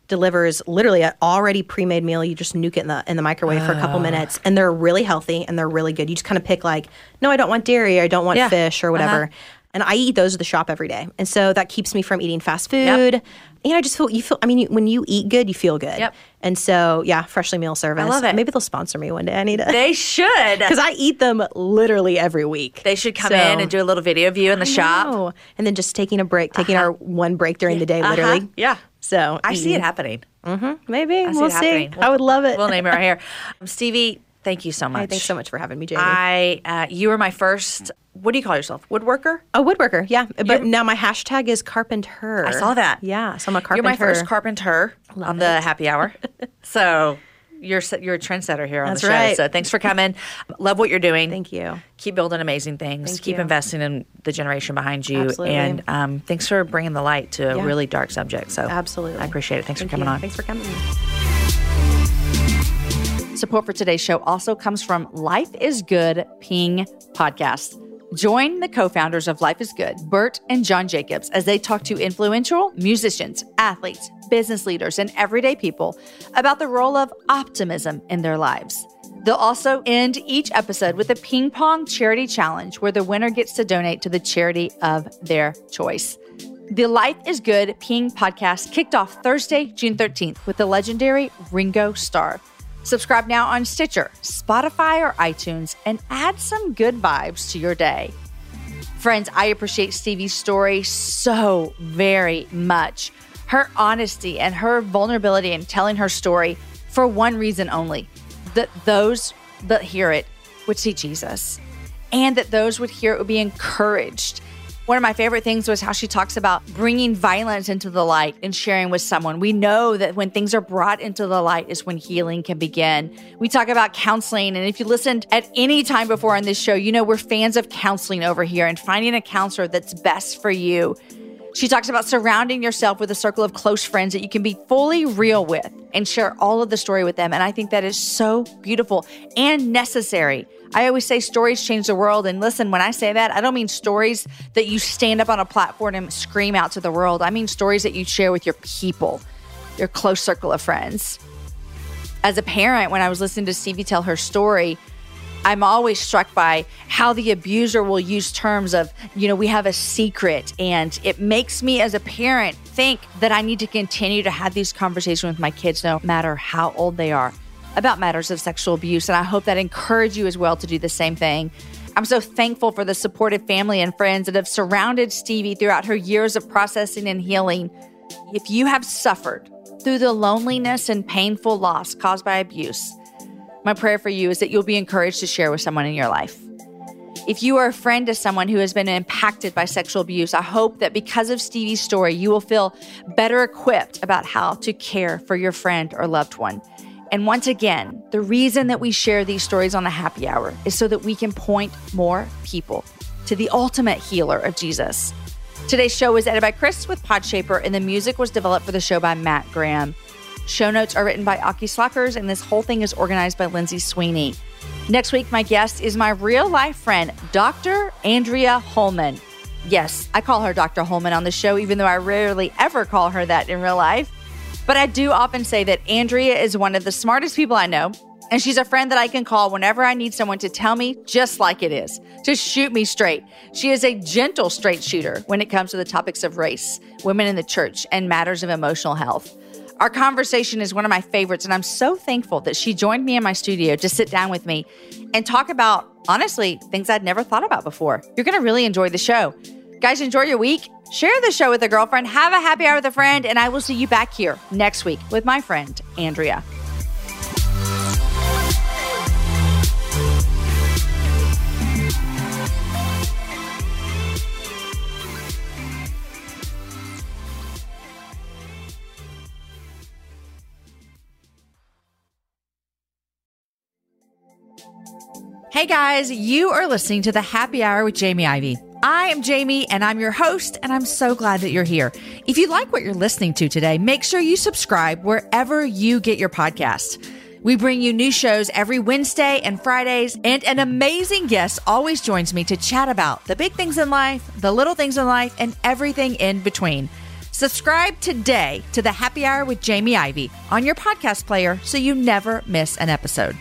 delivers literally an already pre-made meal. You just nuke it in the in the microwave for a Ah. couple minutes and they're really healthy and they're really good. You just kind of pick like, no, I don't want dairy, I don't want Yeah. fish or whatever. Uh-huh. And I eat those at the shop every day. And so that keeps me from eating fast food. And I just feel you feel I mean you, when you eat good, you feel good. Yep. And so yeah, freshly meal service. I love it. Maybe they'll sponsor me one day. I need it. They should. because I eat them literally every week. They should come So- in and do a little video of you in the shop. No. and then just taking a break, taking our one break during the day, Uh-huh. literally. Yeah. So I see it happening. Maybe I see we'll it see. happening. I would love it. We'll name it right here. Stevie, thank you so much. Hey, thanks so much for having me, Jamie. I, uh, you were my first. What do you call yourself? Woodworker. a woodworker, yeah. But now my hashtag is carpenter. I saw that. Yeah, so I'm a carpenter. You're my first carpenter on the happy hour. so you're you're a trendsetter here on That's the show. right. So thanks for coming. Love what you're doing. Thank you. Keep building amazing things. Thank Keep you. investing in the generation behind you. Absolutely. And um, thanks for bringing the light to a really dark subject. So Absolutely. I appreciate it. Thanks Thank for coming you. on. Thanks for coming. Support for today's show also comes from Life is Good Ping Podcast. Join the co founders of Life is Good, Bert and John Jacobs, as they talk to influential musicians, athletes, business leaders, and everyday people about the role of optimism in their lives. They'll also end each episode with a ping pong charity challenge where the winner gets to donate to the charity of their choice. The Life is Good Ping podcast kicked off Thursday, June 13th with the legendary Ringo Starr. Subscribe now on Stitcher, Spotify, or iTunes and add some good vibes to your day. Friends, I appreciate Stevie's story so very much. Her honesty and her vulnerability in telling her story for one reason only that those that hear it would see Jesus and that those would hear it would be encouraged One of my favorite things was how she talks about bringing violence into the light and sharing with someone. We know that when things are brought into the light is when healing can begin. We talk about counseling. And if you listened at any time before on this show, you know we're fans of counseling over here and finding a counselor that's best for you. She talks about surrounding yourself with a circle of close friends that you can be fully real with and share all of the story with them. And I think that is so beautiful and necessary. I always say stories change the world. And listen, when I say that, I don't mean stories that you stand up on a platform and scream out to the world. I mean stories that you share with your people, your close circle of friends. As a parent, when I was listening to Stevie tell her story, I'm always struck by how the abuser will use terms of, you know, we have a secret. And it makes me as a parent think that I need to continue to have these conversations with my kids, no matter how old they are about matters of sexual abuse. And I hope that encourage you as well to do the same thing. I'm so thankful for the supportive family and friends that have surrounded Stevie throughout her years of processing and healing. If you have suffered through the loneliness and painful loss caused by abuse, my prayer for you is that you'll be encouraged to share with someone in your life. If you are a friend to someone who has been impacted by sexual abuse, I hope that because of Stevie's story, you will feel better equipped about how to care for your friend or loved one. And once again, the reason that we share these stories on the happy hour is so that we can point more people to the ultimate healer of Jesus. Today's show was edited by Chris with Podshaper, and the music was developed for the show by Matt Graham. Show notes are written by Aki Slockers, and this whole thing is organized by Lindsay Sweeney. Next week, my guest is my real life friend, Dr. Andrea Holman. Yes, I call her Dr. Holman on the show, even though I rarely ever call her that in real life. But I do often say that Andrea is one of the smartest people I know. And she's a friend that I can call whenever I need someone to tell me just like it is, to shoot me straight. She is a gentle straight shooter when it comes to the topics of race, women in the church, and matters of emotional health. Our conversation is one of my favorites, and I'm so thankful that she joined me in my studio to sit down with me and talk about, honestly, things I'd never thought about before. You're going to really enjoy the show. Guys, enjoy your week. Share the show with a girlfriend, have a happy hour with a friend, and I will see you back here next week with my friend, Andrea. Hey guys, you are listening to the Happy Hour with Jamie Ivey. I am Jamie and I'm your host, and I'm so glad that you're here. If you like what you're listening to today, make sure you subscribe wherever you get your podcast. We bring you new shows every Wednesday and Fridays, and an amazing guest always joins me to chat about the big things in life, the little things in life, and everything in between. Subscribe today to the Happy Hour with Jamie Ivey on your podcast player so you never miss an episode.